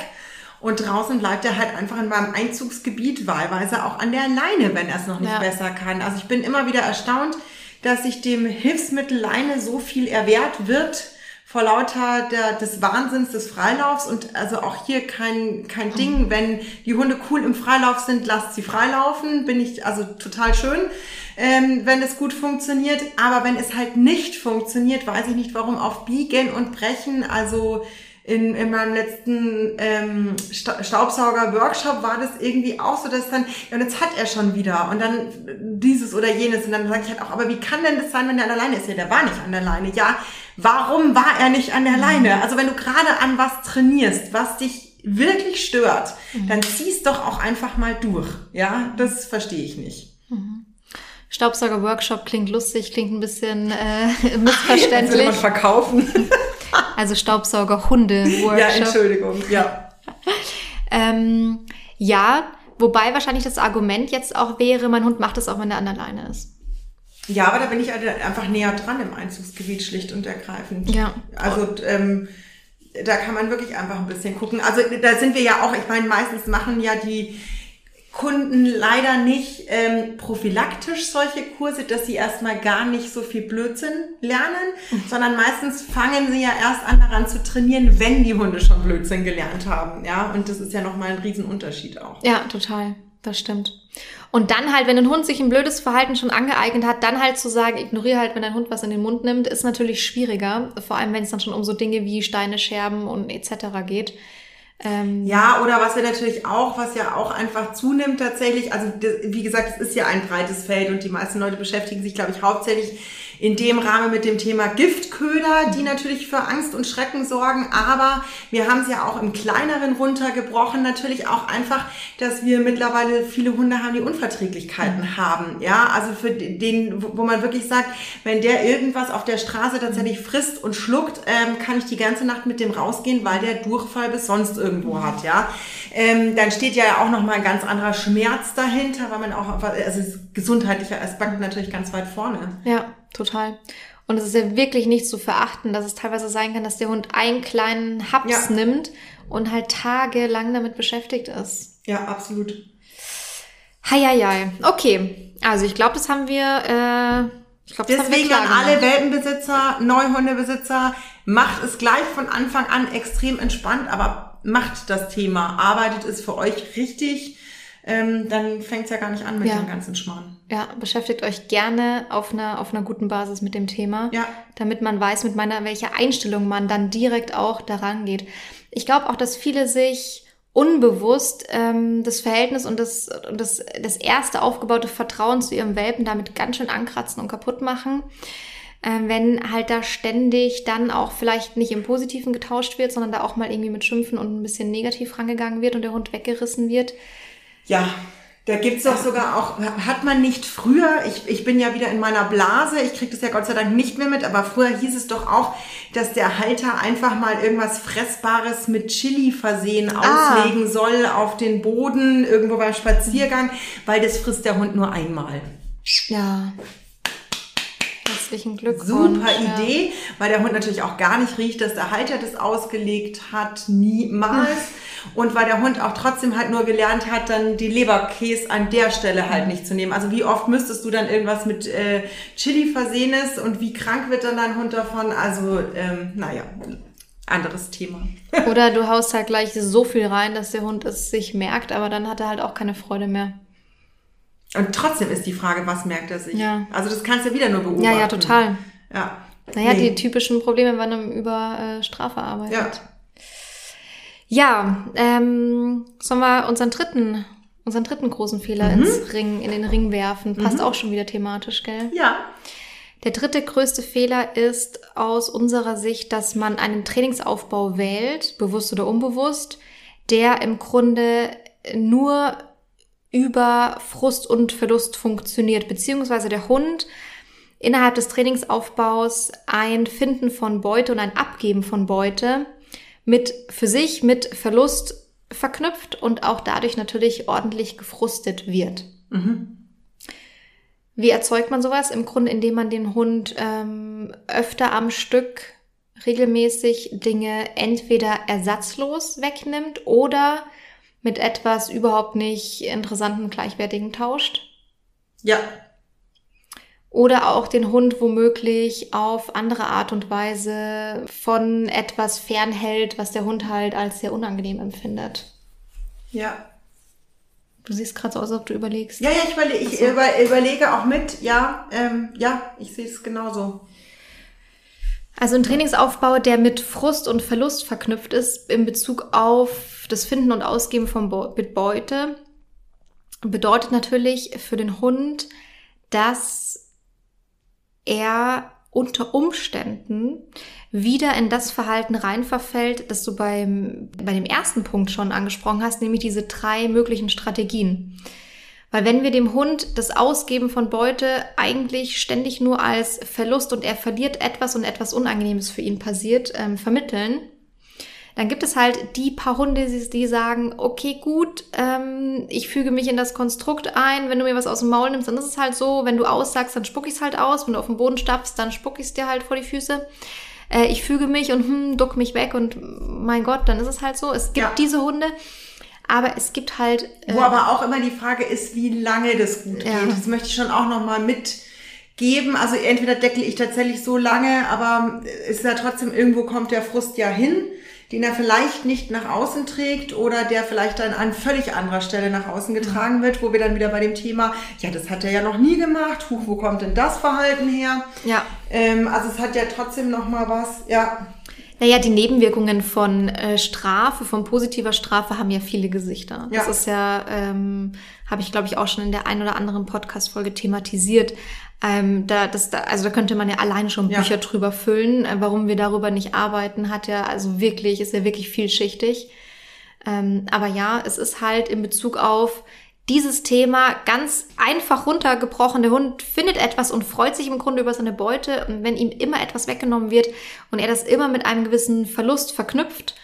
Und draußen bleibt er halt einfach in meinem Einzugsgebiet, wahlweise auch an der Leine, wenn er es noch nicht ja. besser kann. Also ich bin immer wieder erstaunt, dass sich dem Hilfsmittel Leine so viel erwehrt wird, vor lauter der, des Wahnsinns des Freilaufs und also auch hier kein, kein Ding, wenn die Hunde cool im Freilauf sind, lasst sie freilaufen, bin ich also total schön, ähm, wenn es gut funktioniert, aber wenn es halt nicht funktioniert, weiß ich nicht warum auf Biegen und Brechen, also in, in meinem letzten ähm, Staubsauger-Workshop war das irgendwie auch so, dass dann, ja, und jetzt hat er schon wieder und dann dieses oder jenes und dann sage ich halt auch, aber wie kann denn das sein, wenn der an der Leine ist? Ja, der war nicht an der Leine. Ja, warum war er nicht an der Leine? Also wenn du gerade an was trainierst, was dich wirklich stört, mhm. dann ziehst doch auch einfach mal durch. Ja, das verstehe ich nicht. Mhm. Staubsauger-Workshop klingt lustig, klingt ein bisschen äh, (laughs) missverständlich. Ach, verkaufen. (laughs) Also Staubsauger-Hunde-Workshop. Ja, Entschuldigung, ja. (laughs) ähm, ja, wobei wahrscheinlich das Argument jetzt auch wäre, mein Hund macht es auch, wenn er an der Leine ist. Ja, aber da bin ich halt einfach näher dran im Einzugsgebiet, schlicht und ergreifend. Ja. Also ähm, da kann man wirklich einfach ein bisschen gucken. Also da sind wir ja auch, ich meine, meistens machen ja die Kunden leider nicht ähm, prophylaktisch solche Kurse, dass sie erstmal gar nicht so viel Blödsinn lernen, mhm. sondern meistens fangen sie ja erst an daran zu trainieren, wenn die Hunde schon Blödsinn gelernt haben. Ja, und das ist ja nochmal ein Riesenunterschied auch. Ja, total. Das stimmt. Und dann halt, wenn ein Hund sich ein blödes Verhalten schon angeeignet hat, dann halt zu sagen, ignoriere halt, wenn dein Hund was in den Mund nimmt, ist natürlich schwieriger. Vor allem, wenn es dann schon um so Dinge wie Steine, Scherben und etc. geht. Ähm ja, oder was wir natürlich auch, was ja auch einfach zunimmt tatsächlich, also wie gesagt, es ist ja ein breites Feld und die meisten Leute beschäftigen sich, glaube ich, hauptsächlich in dem Rahmen mit dem Thema Giftköder, die natürlich für Angst und Schrecken sorgen. Aber wir haben es ja auch im kleineren runtergebrochen. Natürlich auch einfach, dass wir mittlerweile viele Hunde haben, die Unverträglichkeiten mhm. haben. Ja, also für den, wo man wirklich sagt, wenn der irgendwas auf der Straße tatsächlich frisst und schluckt, ähm, kann ich die ganze Nacht mit dem rausgehen, weil der Durchfall bis sonst irgendwo hat. Ja, ähm, dann steht ja auch noch mal ein ganz anderer Schmerz dahinter, weil man auch, also gesundheitlicher Aspekt natürlich ganz weit vorne. Ja total. Und es ist ja wirklich nicht zu verachten, dass es teilweise sein kann, dass der Hund einen kleinen Haps ja. nimmt und halt tagelang damit beschäftigt ist. Ja, absolut. Heieiei. Okay, also ich glaube, das haben wir. Äh, ich glaub, das Deswegen an alle Welpenbesitzer, Neuhundebesitzer, macht es gleich von Anfang an extrem entspannt, aber macht das Thema, arbeitet es für euch richtig ähm, dann fängt es ja gar nicht an mit ja. dem ganzen Schmarrn. Ja, beschäftigt euch gerne auf einer, auf einer guten Basis mit dem Thema, ja. damit man weiß, mit meiner, welcher Einstellung man dann direkt auch daran geht. Ich glaube auch, dass viele sich unbewusst ähm, das Verhältnis und das, und das, das erste aufgebaute Vertrauen zu ihrem Welpen damit ganz schön ankratzen und kaputt machen. Ähm, wenn halt da ständig dann auch vielleicht nicht im Positiven getauscht wird, sondern da auch mal irgendwie mit Schimpfen und ein bisschen negativ rangegangen wird und der Hund weggerissen wird ja, da gibt's doch sogar auch, hat man nicht früher, ich, ich bin ja wieder in meiner Blase, ich kriege das ja Gott sei Dank nicht mehr mit, aber früher hieß es doch auch, dass der Halter einfach mal irgendwas Fressbares mit Chili versehen ah. auslegen soll auf den Boden, irgendwo beim Spaziergang, weil das frisst der Hund nur einmal. Ja. Herzlichen Glückwunsch. Super Idee, weil der Hund natürlich auch gar nicht riecht, dass der Halter das ausgelegt hat, niemals. Und weil der Hund auch trotzdem halt nur gelernt hat, dann die Leberkäse an der Stelle halt nicht zu nehmen. Also wie oft müsstest du dann irgendwas mit äh, Chili versehenes und wie krank wird dann dein Hund davon? Also, ähm, naja, anderes Thema. Oder (laughs) du haust halt gleich so viel rein, dass der Hund es sich merkt, aber dann hat er halt auch keine Freude mehr. Und trotzdem ist die Frage, was merkt er sich? Ja. Also das kannst du wieder nur beobachten. Ja, ja, total. Ja. Naja, nee. die typischen Probleme, wenn man über äh, Strafe arbeitet. Ja. Ja, ähm, sollen wir unseren dritten, unseren dritten großen Fehler mhm. ins Ring, in den Ring werfen? Passt mhm. auch schon wieder thematisch, gell? Ja. Der dritte größte Fehler ist aus unserer Sicht, dass man einen Trainingsaufbau wählt, bewusst oder unbewusst, der im Grunde nur über Frust und Verlust funktioniert, beziehungsweise der Hund innerhalb des Trainingsaufbaus ein Finden von Beute und ein Abgeben von Beute mit für sich mit Verlust verknüpft und auch dadurch natürlich ordentlich gefrustet wird. Mhm. Wie erzeugt man sowas? Im Grunde, indem man den Hund ähm, öfter am Stück regelmäßig Dinge entweder ersatzlos wegnimmt oder mit etwas überhaupt nicht interessanten, gleichwertigen tauscht. Ja, oder auch den Hund womöglich auf andere Art und Weise von etwas fernhält, was der Hund halt als sehr unangenehm empfindet. Ja. Du siehst gerade so aus, als ob du überlegst. Ja, ja, ich, überle ich so. über überlege auch mit. Ja, ähm, ja, ich sehe es genauso. Also ein Trainingsaufbau, der mit Frust und Verlust verknüpft ist in Bezug auf das Finden und Ausgeben von Beute, bedeutet natürlich für den Hund, dass er unter Umständen wieder in das Verhalten reinverfällt, das du beim, bei dem ersten Punkt schon angesprochen hast, nämlich diese drei möglichen Strategien. Weil wenn wir dem Hund das Ausgeben von Beute eigentlich ständig nur als Verlust und er verliert etwas und etwas Unangenehmes für ihn passiert, ähm, vermitteln, dann gibt es halt die paar Hunde, die sagen, okay, gut, ähm, ich füge mich in das Konstrukt ein, wenn du mir was aus dem Maul nimmst, dann ist es halt so, wenn du aussagst, dann spuck ich es halt aus, wenn du auf den Boden stapfst, dann spuck ich es dir halt vor die Füße. Äh, ich füge mich und hm, duck mich weg und mein Gott, dann ist es halt so. Es gibt ja. diese Hunde, aber es gibt halt... Äh, Wo aber auch immer die Frage ist, wie lange das gut ja. geht. Das möchte ich schon auch nochmal mit geben. Also entweder deckel ich tatsächlich so lange, aber ist ja trotzdem irgendwo kommt der Frust ja hin den er vielleicht nicht nach außen trägt oder der vielleicht dann an völlig anderer Stelle nach außen getragen wird, wo wir dann wieder bei dem Thema, ja, das hat er ja noch nie gemacht, Huch, wo kommt denn das Verhalten her? Ja. Ähm, also es hat ja trotzdem noch mal was, ja. Naja, die Nebenwirkungen von äh, Strafe, von positiver Strafe haben ja viele Gesichter. Ja. Das ist ja, ähm, habe ich glaube ich auch schon in der ein oder anderen Podcast-Folge thematisiert. Ähm, da, das, da, also da könnte man ja alleine schon Bücher ja. drüber füllen. Äh, warum wir darüber nicht arbeiten, hat ja also wirklich, ist ja wirklich vielschichtig. Ähm, aber ja, es ist halt in Bezug auf dieses Thema ganz einfach runtergebrochen. Der Hund findet etwas und freut sich im Grunde über seine Beute. Und wenn ihm immer etwas weggenommen wird und er das immer mit einem gewissen Verlust verknüpft,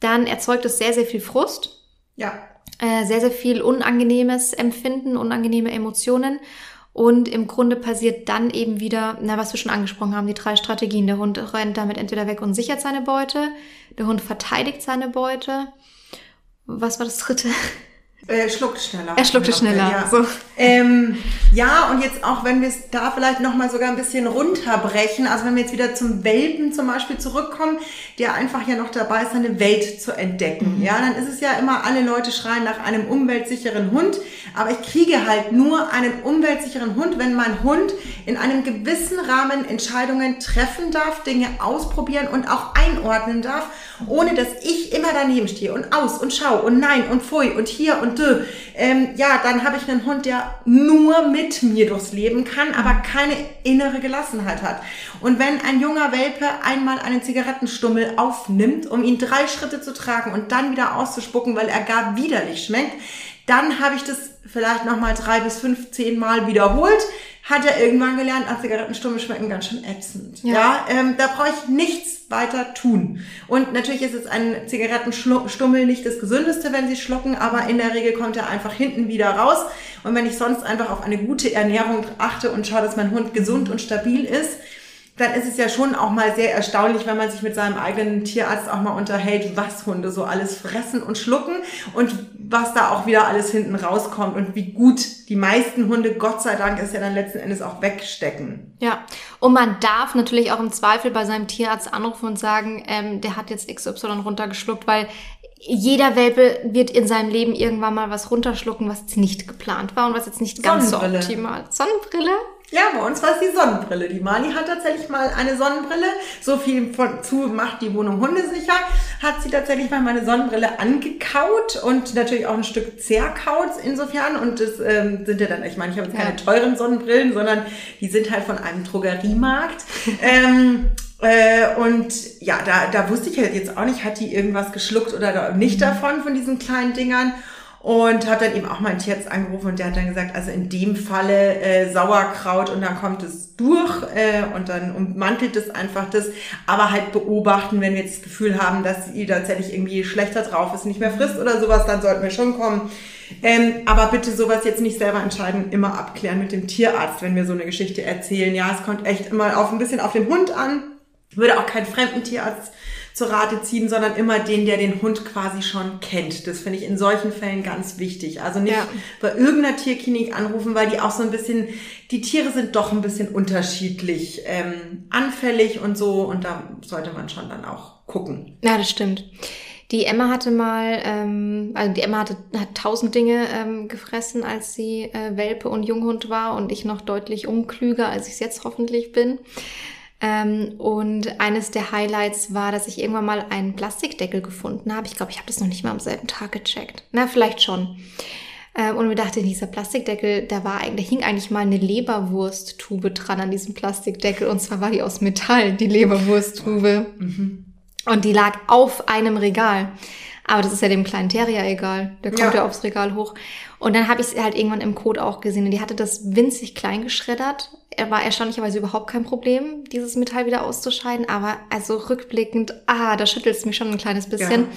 dann erzeugt es sehr, sehr viel Frust. Ja. Äh, sehr, sehr viel unangenehmes Empfinden, unangenehme Emotionen. Und im Grunde passiert dann eben wieder, na, was wir schon angesprochen haben, die drei Strategien. Der Hund rennt damit entweder weg und sichert seine Beute, der Hund verteidigt seine Beute. Was war das dritte? Äh, schluckt schneller. Er schluckte schneller. Ja. So. Ähm, ja, und jetzt auch, wenn wir es da vielleicht nochmal sogar ein bisschen runterbrechen, also wenn wir jetzt wieder zum Welpen zum Beispiel zurückkommen, der einfach ja noch dabei ist, seine Welt zu entdecken. Mhm. Ja, dann ist es ja immer, alle Leute schreien nach einem umweltsicheren Hund, aber ich kriege halt nur einen umweltsicheren Hund, wenn mein Hund in einem gewissen Rahmen Entscheidungen treffen darf, Dinge ausprobieren und auch einordnen darf, ohne dass ich immer daneben stehe und aus und schau und nein und pfui und hier und dö. Ähm, ja, dann habe ich einen Hund, der nur mit mir durchs Leben kann, aber keine innere Gelassenheit hat. Und wenn ein junger Welpe einmal einen Zigarettenstummel aufnimmt, um ihn drei Schritte zu tragen und dann wieder auszuspucken, weil er gar widerlich schmeckt, dann habe ich das vielleicht nochmal drei bis fünfzehn Mal wiederholt hat er irgendwann gelernt, ah, Zigarettenstummel schmecken ganz schön ätzend. Ja, ja ähm, da brauche ich nichts weiter tun. Und natürlich ist jetzt ein Zigarettenstummel nicht das gesündeste, wenn sie schlucken, aber in der Regel kommt er einfach hinten wieder raus. Und wenn ich sonst einfach auf eine gute Ernährung achte und schaue, dass mein Hund gesund und stabil ist, dann ist es ja schon auch mal sehr erstaunlich, wenn man sich mit seinem eigenen Tierarzt auch mal unterhält, was Hunde so alles fressen und schlucken und was da auch wieder alles hinten rauskommt und wie gut die meisten Hunde, Gott sei Dank, ist ja dann letzten Endes auch wegstecken. Ja, und man darf natürlich auch im Zweifel bei seinem Tierarzt anrufen und sagen, ähm, der hat jetzt XY runtergeschluckt, weil jeder Welpe wird in seinem Leben irgendwann mal was runterschlucken, was jetzt nicht geplant war und was jetzt nicht ganz so optimal. Sonnenbrille? Ja, bei uns war es die Sonnenbrille. Die Mali hat tatsächlich mal eine Sonnenbrille. So viel von, zu macht die Wohnung hundesicher. Hat sie tatsächlich mal meine Sonnenbrille angekaut und natürlich auch ein Stück zerkaut insofern. Und das ähm, sind ja dann, ich meine, ich habe jetzt keine teuren Sonnenbrillen, sondern die sind halt von einem Drogeriemarkt. (laughs) ähm, äh, und ja, da, da wusste ich halt jetzt auch nicht, hat die irgendwas geschluckt oder nicht mhm. davon, von diesen kleinen Dingern. Und habe dann eben auch meinen Tierarzt angerufen und der hat dann gesagt, also in dem Falle äh, Sauerkraut und dann kommt es durch äh, und dann ummantelt es einfach das. Aber halt beobachten, wenn wir jetzt das Gefühl haben, dass sie tatsächlich irgendwie schlechter drauf ist, nicht mehr frisst oder sowas, dann sollten wir schon kommen. Ähm, aber bitte sowas jetzt nicht selber entscheiden, immer abklären mit dem Tierarzt, wenn wir so eine Geschichte erzählen. Ja, es kommt echt immer auf ein bisschen auf den Hund an. Würde auch keinen fremden Tierarzt zur Rate ziehen, sondern immer den, der den Hund quasi schon kennt. Das finde ich in solchen Fällen ganz wichtig. Also nicht ja. bei irgendeiner Tierklinik anrufen, weil die auch so ein bisschen, die Tiere sind doch ein bisschen unterschiedlich ähm, anfällig und so und da sollte man schon dann auch gucken. Ja, das stimmt. Die Emma hatte mal, ähm, also die Emma hatte, hat tausend Dinge ähm, gefressen, als sie äh, Welpe und Junghund war und ich noch deutlich unklüger, als ich es jetzt hoffentlich bin. Ähm, und eines der Highlights war, dass ich irgendwann mal einen Plastikdeckel gefunden habe. Ich glaube, ich habe das noch nicht mal am selben Tag gecheckt. Na, vielleicht schon. Ähm, und mir dachte, dieser Plastikdeckel, da war eigentlich, hing eigentlich mal eine Leberwursttube dran an diesem Plastikdeckel. Und zwar war die aus Metall, die Leberwursttube. Mhm. Und die lag auf einem Regal. Aber das ist ja dem kleinen Terrier egal. Der kommt ja, ja aufs Regal hoch. Und dann habe ich es halt irgendwann im Code auch gesehen. Und die hatte das winzig klein geschreddert. Er war erstaunlicherweise überhaupt kein Problem, dieses Metall wieder auszuscheiden. Aber also rückblickend, ah, da schüttelt es mich schon ein kleines bisschen. Ja.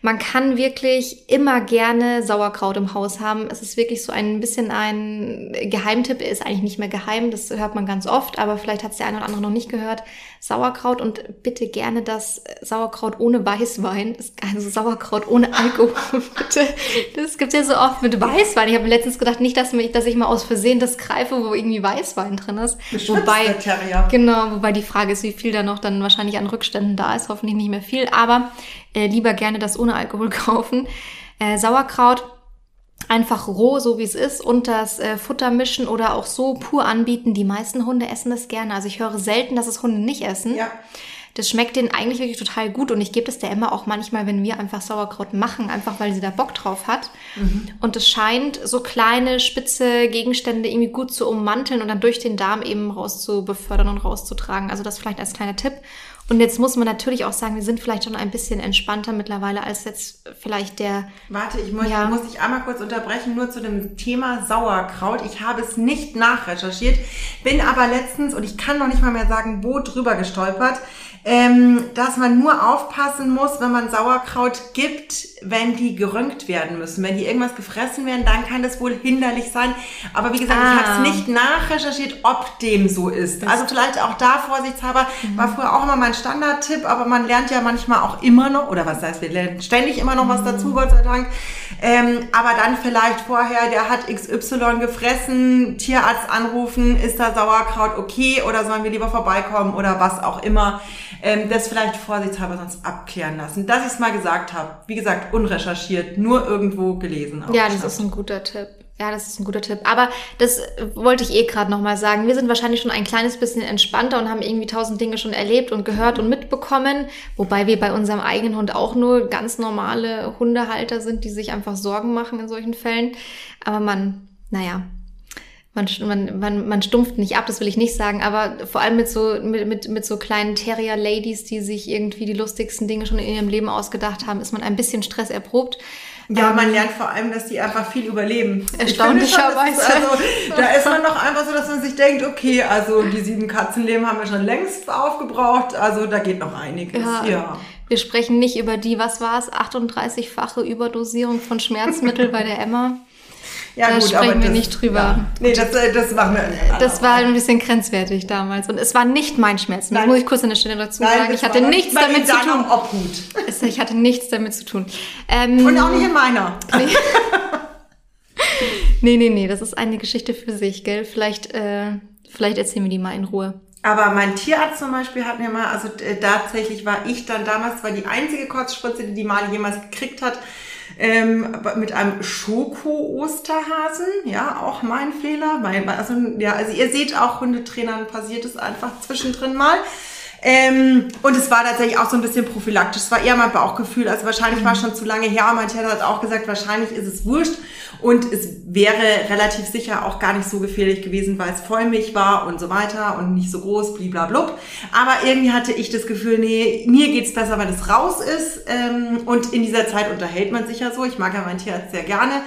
Man kann wirklich immer gerne Sauerkraut im Haus haben. Es ist wirklich so ein bisschen ein Geheimtipp. Ist eigentlich nicht mehr geheim, das hört man ganz oft, aber vielleicht hat es der eine oder andere noch nicht gehört. Sauerkraut und bitte gerne das Sauerkraut ohne Weißwein. Also Sauerkraut ohne Alkohol, (laughs) bitte. Das gibt's ja so oft mit Weißwein. Ich habe letztens gedacht, nicht, dass, mich, dass ich mal aus Versehen das greife, wo irgendwie Weißwein drin ist. Wobei, genau, wobei die Frage ist, wie viel da noch dann wahrscheinlich an Rückständen da ist. Hoffentlich nicht mehr viel, aber äh, lieber gerne das ohne Alkohol (laughs) kaufen. Äh, Sauerkraut einfach roh, so wie es ist, und das äh, Futter mischen oder auch so pur anbieten. Die meisten Hunde essen das gerne. Also ich höre selten, dass es Hunde nicht essen. Ja. Das schmeckt denen eigentlich wirklich total gut und ich gebe das der Emma auch manchmal, wenn wir einfach Sauerkraut machen, einfach weil sie da Bock drauf hat. Mhm. Und es scheint so kleine, spitze Gegenstände irgendwie gut zu ummanteln und dann durch den Darm eben raus zu befördern und rauszutragen. Also das vielleicht als kleiner Tipp. Und jetzt muss man natürlich auch sagen, wir sind vielleicht schon ein bisschen entspannter mittlerweile als jetzt vielleicht der. Warte, ich muss, ja. muss dich einmal kurz unterbrechen, nur zu dem Thema Sauerkraut. Ich habe es nicht nachrecherchiert, bin aber letztens, und ich kann noch nicht mal mehr sagen, wo drüber gestolpert, ähm, dass man nur aufpassen muss, wenn man Sauerkraut gibt, wenn die gerönt werden müssen. Wenn die irgendwas gefressen werden, dann kann das wohl hinderlich sein. Aber wie gesagt, ah. ich habe es nicht nachrecherchiert, ob dem so ist. Das also vielleicht auch da vorsichtshalber, mhm. war früher auch immer mein Standardtipp, aber man lernt ja manchmal auch immer noch, oder was heißt, wir lernen ständig immer noch was mhm. dazu, Gott sei Dank. Ähm, aber dann vielleicht vorher, der hat XY gefressen, Tierarzt anrufen, ist da Sauerkraut okay oder sollen wir lieber vorbeikommen oder was auch immer ähm, das vielleicht vorsichtshalber sonst abklären lassen. Dass ich es mal gesagt habe. Wie gesagt, unrecherchiert, nur irgendwo gelesen. Ja, das ist ein guter Tipp. Ja, das ist ein guter Tipp. Aber das wollte ich eh gerade nochmal sagen. Wir sind wahrscheinlich schon ein kleines bisschen entspannter und haben irgendwie tausend Dinge schon erlebt und gehört und mitbekommen. Wobei wir bei unserem eigenen Hund auch nur ganz normale Hundehalter sind, die sich einfach Sorgen machen in solchen Fällen. Aber man, naja, man, man, man, man stumpft nicht ab, das will ich nicht sagen, aber vor allem mit so, mit, mit, mit so kleinen Terrier-Ladies, die sich irgendwie die lustigsten Dinge schon in ihrem Leben ausgedacht haben, ist man ein bisschen Stress erprobt. Ja, ähm, man lernt vor allem, dass die einfach viel überleben. Erstaunlicherweise. Also, da ist man doch einfach so, dass man sich denkt, okay, also die sieben Katzenleben haben wir schon längst aufgebraucht, also da geht noch einiges. Ja. ja. Wir sprechen nicht über die, was war es, 38-fache Überdosierung von Schmerzmittel bei der Emma. Ja, da gut, sprechen aber wir das, nicht drüber. Ja. Nee, das, äh, das machen wir. Das war ein bisschen grenzwertig damals. Und es war nicht mein Schmerz. Das muss ich kurz an der Stelle dazu Nein, sagen. Ich hatte nichts damit zu tun. Obhut. Ich hatte nichts damit zu tun. Ähm, Und auch nicht in meiner. Nee. (laughs) nee, nee, nee. Das ist eine Geschichte für sich, gell? Vielleicht, äh, vielleicht erzählen wir die mal in Ruhe. Aber mein Tierarzt zum Beispiel hat mir mal, also äh, tatsächlich war ich dann damals, war die einzige Kotzspritze, die die mal jemals gekriegt hat, ähm, mit einem Schoko-Osterhasen, ja, auch mein Fehler. Mein, also, ja, also ihr seht auch, Hundetrainern passiert es einfach zwischendrin mal. Ähm, und es war tatsächlich auch so ein bisschen prophylaktisch. Es war eher mein Bauchgefühl. Also wahrscheinlich war es schon zu lange her. Mein Tierarzt hat auch gesagt, wahrscheinlich ist es wurscht. Und es wäre relativ sicher auch gar nicht so gefährlich gewesen, weil es Vollmilch war und so weiter und nicht so groß, bliblablub. Aber irgendwie hatte ich das Gefühl, nee, mir geht's besser, weil es raus ist. Ähm, und in dieser Zeit unterhält man sich ja so. Ich mag ja mein Tierarzt sehr gerne.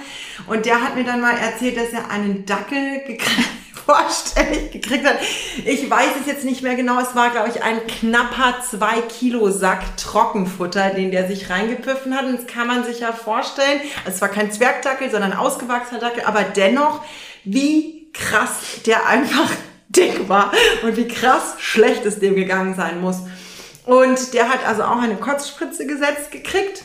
Und der hat mir dann mal erzählt, dass er einen Dackel gekriegt vorstellig gekriegt hat. Ich weiß es jetzt nicht mehr genau. Es war, glaube ich, ein knapper zwei Kilo Sack Trockenfutter, den der sich reingepfiffen hat. Und das kann man sich ja vorstellen. Also es war kein Zwergdackel, sondern ausgewachsener Dackel. Aber dennoch, wie krass der einfach (laughs) dick war und wie krass schlecht es dem gegangen sein muss. Und der hat also auch eine Kotzspritze gesetzt gekriegt.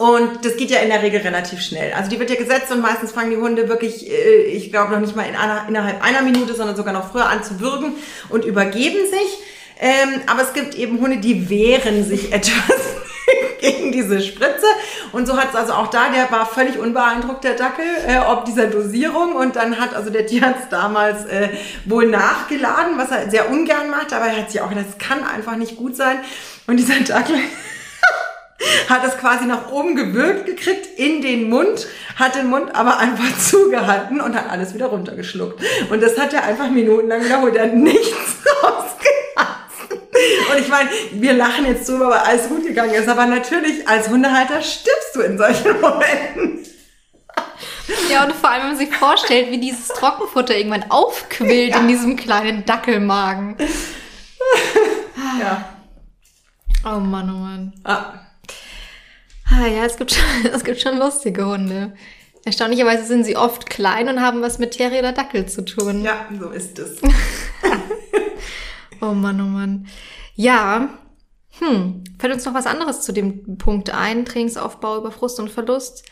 Und das geht ja in der Regel relativ schnell. Also die wird ja gesetzt und meistens fangen die Hunde wirklich, äh, ich glaube noch nicht mal in einer, innerhalb einer Minute, sondern sogar noch früher an zu würgen und übergeben sich. Ähm, aber es gibt eben Hunde, die wehren sich (laughs) etwas gegen diese Spritze. Und so hat es also auch da, der war völlig unbeeindruckt, der Dackel, äh, ob dieser Dosierung. Und dann hat also der Tierarzt damals äh, wohl nachgeladen, was er sehr ungern macht. Aber er hat sich auch gedacht, das kann einfach nicht gut sein. Und dieser Dackel hat es quasi nach oben gewürgt gekriegt in den Mund, hat den Mund aber einfach (laughs) zugehalten und hat alles wieder runtergeschluckt. Und das hat er einfach minutenlang wiederholt. Er hat nichts (laughs) rausgelassen. Und ich meine, wir lachen jetzt drüber, weil alles gut gegangen ist. Aber natürlich, als Hundehalter stirbst du in solchen Momenten. Ja, und vor allem, wenn man sich vorstellt, wie dieses Trockenfutter irgendwann aufquillt ja. in diesem kleinen Dackelmagen. Ja. Oh Mann, oh Mann. Ah. Ah, ja, es gibt, schon, (laughs) es gibt schon lustige Hunde. Erstaunlicherweise sind sie oft klein und haben was mit Terrier oder Dackel zu tun. Ja, so ist es. (laughs) oh Mann, oh Mann. Ja, hm, fällt uns noch was anderes zu dem Punkt ein, Trainingsaufbau über Frust und Verlust?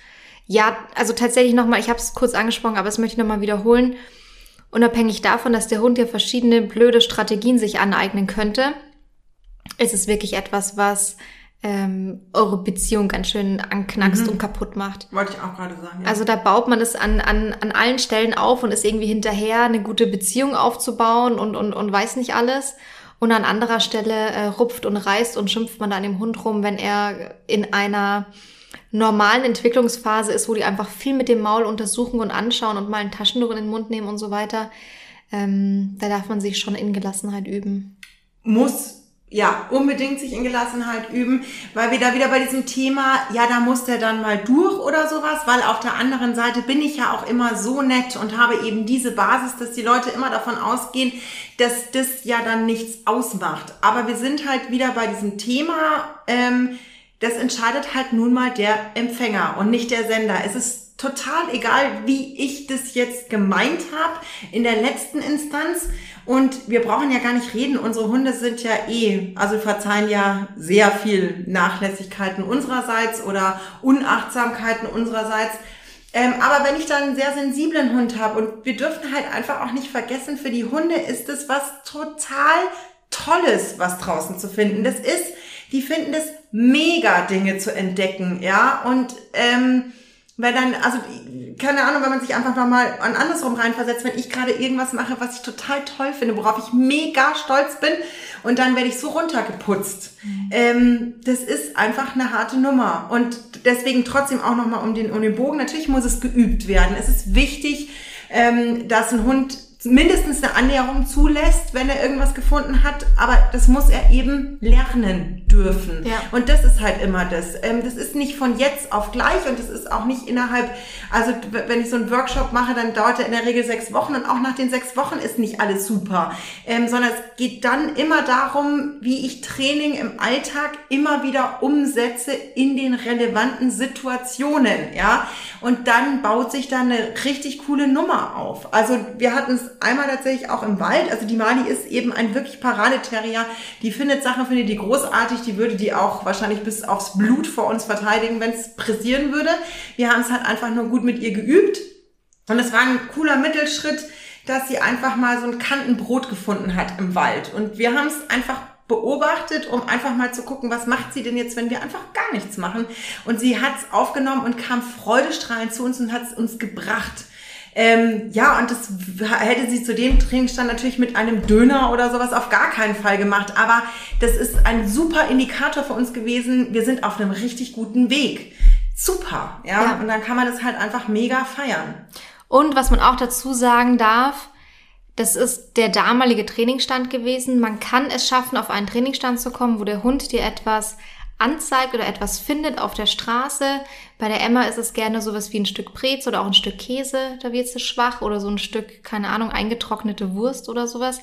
Ja, also tatsächlich nochmal, ich habe es kurz angesprochen, aber das möchte ich nochmal wiederholen. Unabhängig davon, dass der Hund ja verschiedene blöde Strategien sich aneignen könnte, ist es wirklich etwas, was ähm, eure Beziehung ganz schön anknackst mhm. und kaputt macht. Wollte ich auch gerade sagen. Ja. Also da baut man es an, an, an allen Stellen auf und ist irgendwie hinterher, eine gute Beziehung aufzubauen und, und, und weiß nicht alles. Und an anderer Stelle äh, rupft und reißt und schimpft man dann dem Hund rum, wenn er in einer normalen Entwicklungsphase ist, wo die einfach viel mit dem Maul untersuchen und anschauen und mal ein Taschentuch in den Mund nehmen und so weiter. Ähm, da darf man sich schon in Gelassenheit üben. Muss ja, unbedingt sich in Gelassenheit üben, weil wir da wieder bei diesem Thema, ja, da muss der dann mal durch oder sowas, weil auf der anderen Seite bin ich ja auch immer so nett und habe eben diese Basis, dass die Leute immer davon ausgehen, dass das ja dann nichts ausmacht. Aber wir sind halt wieder bei diesem Thema, ähm, das entscheidet halt nun mal der Empfänger und nicht der Sender. Es ist total egal, wie ich das jetzt gemeint habe in der letzten Instanz. Und wir brauchen ja gar nicht reden. Unsere Hunde sind ja eh, also verzeihen ja sehr viel Nachlässigkeiten unsererseits oder Unachtsamkeiten unsererseits. Ähm, aber wenn ich dann einen sehr sensiblen Hund habe und wir dürfen halt einfach auch nicht vergessen, für die Hunde ist es was total Tolles, was draußen zu finden. Das ist, die finden das mega Dinge zu entdecken, ja. Und ähm, weil dann, also, keine Ahnung, wenn man sich einfach nochmal an andersrum reinversetzt, wenn ich gerade irgendwas mache, was ich total toll finde, worauf ich mega stolz bin, und dann werde ich so runtergeputzt. Mhm. Ähm, das ist einfach eine harte Nummer. Und deswegen trotzdem auch nochmal um den, um den Bogen. Natürlich muss es geübt werden. Es ist wichtig, ähm, dass ein Hund mindestens eine Annäherung zulässt, wenn er irgendwas gefunden hat, aber das muss er eben lernen dürfen. Ja. Und das ist halt immer das. Ähm, das ist nicht von jetzt auf gleich und das ist auch nicht innerhalb, also wenn ich so einen Workshop mache, dann dauert er in der Regel sechs Wochen und auch nach den sechs Wochen ist nicht alles super, ähm, sondern es geht dann immer darum, wie ich Training im Alltag immer wieder umsetze in den relevanten Situationen, ja. Und dann baut sich da eine richtig coole Nummer auf. Also wir hatten es einmal tatsächlich auch im Wald. Also die Mali ist eben ein wirklich Paradeterrier. Die findet Sachen, findet die großartig. Die würde die auch wahrscheinlich bis aufs Blut vor uns verteidigen, wenn es pressieren würde. Wir haben es halt einfach nur gut mit ihr geübt. Und es war ein cooler Mittelschritt, dass sie einfach mal so ein Kantenbrot gefunden hat im Wald. Und wir haben es einfach beobachtet, um einfach mal zu gucken, was macht sie denn jetzt, wenn wir einfach gar nichts machen. Und sie hat es aufgenommen und kam freudestrahlend zu uns und hat es uns gebracht. Ähm, ja, und das hätte sie zu dem Trainingsstand natürlich mit einem Döner oder sowas auf gar keinen Fall gemacht. Aber das ist ein super Indikator für uns gewesen. Wir sind auf einem richtig guten Weg. Super, ja. ja. Und dann kann man das halt einfach mega feiern. Und was man auch dazu sagen darf, das ist der damalige Trainingsstand gewesen. Man kann es schaffen, auf einen Trainingsstand zu kommen, wo der Hund dir etwas anzeigt oder etwas findet auf der Straße. Bei der Emma ist es gerne sowas wie ein Stück Brez oder auch ein Stück Käse, da wird sie schwach oder so ein Stück, keine Ahnung, eingetrocknete Wurst oder sowas.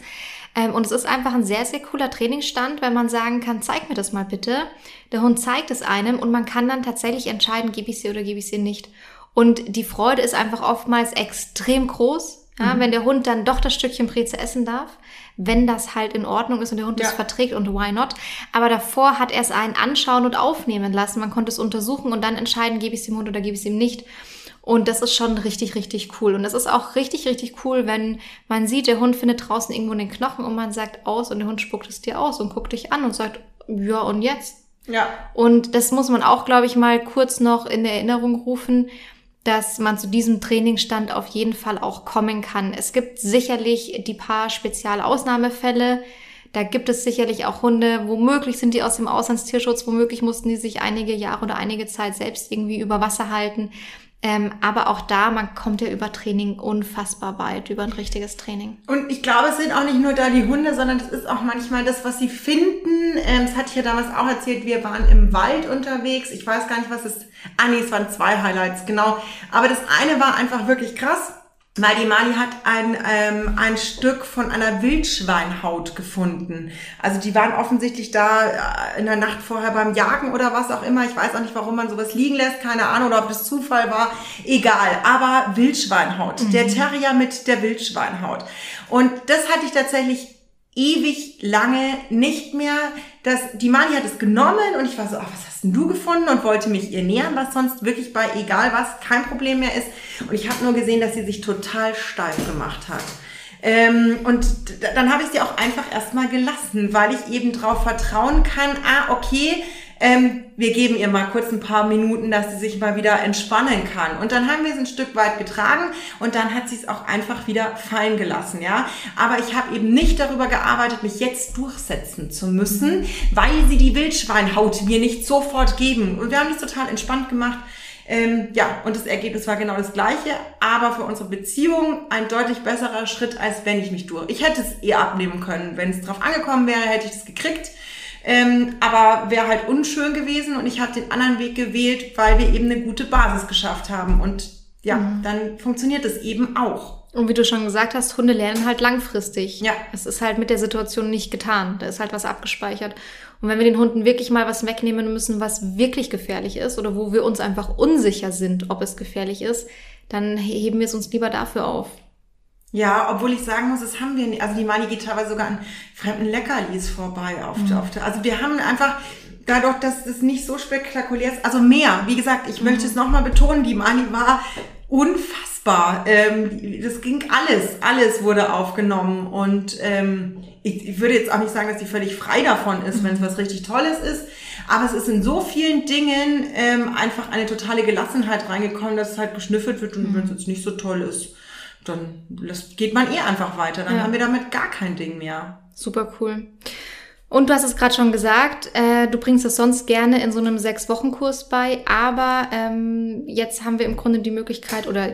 Ähm, und es ist einfach ein sehr, sehr cooler Trainingsstand, weil man sagen kann, zeig mir das mal bitte. Der Hund zeigt es einem und man kann dann tatsächlich entscheiden, gebe ich sie oder gebe ich sie nicht. Und die Freude ist einfach oftmals extrem groß, ja, mhm. Wenn der Hund dann doch das Stückchen Breze essen darf, wenn das halt in Ordnung ist und der Hund ja. das verträgt und why not. Aber davor hat er es einen anschauen und aufnehmen lassen. Man konnte es untersuchen und dann entscheiden, gebe ich es dem Hund oder gebe ich es ihm nicht. Und das ist schon richtig, richtig cool. Und das ist auch richtig, richtig cool, wenn man sieht, der Hund findet draußen irgendwo den Knochen und man sagt aus und der Hund spuckt es dir aus und guckt dich an und sagt, ja, und jetzt? Ja. Und das muss man auch, glaube ich, mal kurz noch in Erinnerung rufen dass man zu diesem Trainingsstand auf jeden Fall auch kommen kann. Es gibt sicherlich die paar Spezialausnahmefälle. Da gibt es sicherlich auch Hunde, womöglich sind die aus dem Auslandstierschutz, womöglich mussten die sich einige Jahre oder einige Zeit selbst irgendwie über Wasser halten. Ähm, aber auch da, man kommt ja über Training unfassbar weit, über ein richtiges Training. Und ich glaube, es sind auch nicht nur da die Hunde, sondern es ist auch manchmal das, was sie finden. Ähm, das hatte ich ja damals auch erzählt, wir waren im Wald unterwegs. Ich weiß gar nicht, was es, ah nee, es waren zwei Highlights, genau. Aber das eine war einfach wirklich krass weil die Mali hat ein, ähm, ein Stück von einer Wildschweinhaut gefunden. Also die waren offensichtlich da äh, in der Nacht vorher beim Jagen oder was auch immer. Ich weiß auch nicht, warum man sowas liegen lässt, keine Ahnung, oder ob das Zufall war. Egal, aber Wildschweinhaut. Mhm. Der Terrier mit der Wildschweinhaut. Und das hatte ich tatsächlich ewig lange nicht mehr. Das, die Mali hat es genommen und ich war so, ach, was hast denn du gefunden? Und wollte mich ihr nähern, was sonst wirklich bei egal was kein Problem mehr ist. Und ich habe nur gesehen, dass sie sich total steif gemacht hat. Ähm, und dann habe ich sie auch einfach erstmal gelassen, weil ich eben darauf vertrauen kann, ah, okay, ähm, wir geben ihr mal kurz ein paar Minuten, dass sie sich mal wieder entspannen kann. Und dann haben wir sie ein Stück weit getragen und dann hat sie es auch einfach wieder fallen gelassen, ja. Aber ich habe eben nicht darüber gearbeitet, mich jetzt durchsetzen zu müssen, weil sie die Wildschweinhaut mir nicht sofort geben. Und wir haben das total entspannt gemacht. Ähm, ja, und das Ergebnis war genau das gleiche, aber für unsere Beziehung ein deutlich besserer Schritt, als wenn ich mich durch. Ich hätte es eher abnehmen können. Wenn es drauf angekommen wäre, hätte ich das gekriegt. Ähm, aber wäre halt unschön gewesen und ich habe den anderen Weg gewählt, weil wir eben eine gute Basis geschafft haben. Und ja, mhm. dann funktioniert es eben auch. Und wie du schon gesagt hast, Hunde lernen halt langfristig. Ja. Es ist halt mit der Situation nicht getan. Da ist halt was abgespeichert. Und wenn wir den Hunden wirklich mal was wegnehmen müssen, was wirklich gefährlich ist oder wo wir uns einfach unsicher sind, ob es gefährlich ist, dann heben wir es uns lieber dafür auf. Ja, obwohl ich sagen muss, das haben wir nicht. Also die Mani geht teilweise sogar an fremden Leckerlis vorbei. Auf, mhm. auf der, also wir haben einfach, dadurch, dass es nicht so spektakulär ist, also mehr. Wie gesagt, ich mhm. möchte es nochmal betonen, die Mani war unfassbar. Ähm, das ging alles, alles wurde aufgenommen und ähm, ich, ich würde jetzt auch nicht sagen, dass sie völlig frei davon ist, wenn es was richtig Tolles ist, aber es ist in so vielen Dingen ähm, einfach eine totale Gelassenheit reingekommen, dass es halt geschnüffelt wird und mhm. wenn es jetzt nicht so toll ist, dann geht man eh einfach weiter. Dann ja. haben wir damit gar kein Ding mehr. Super cool. Und du hast es gerade schon gesagt, äh, du bringst es sonst gerne in so einem Sechs-Wochen-Kurs bei, aber ähm, jetzt haben wir im Grunde die Möglichkeit, oder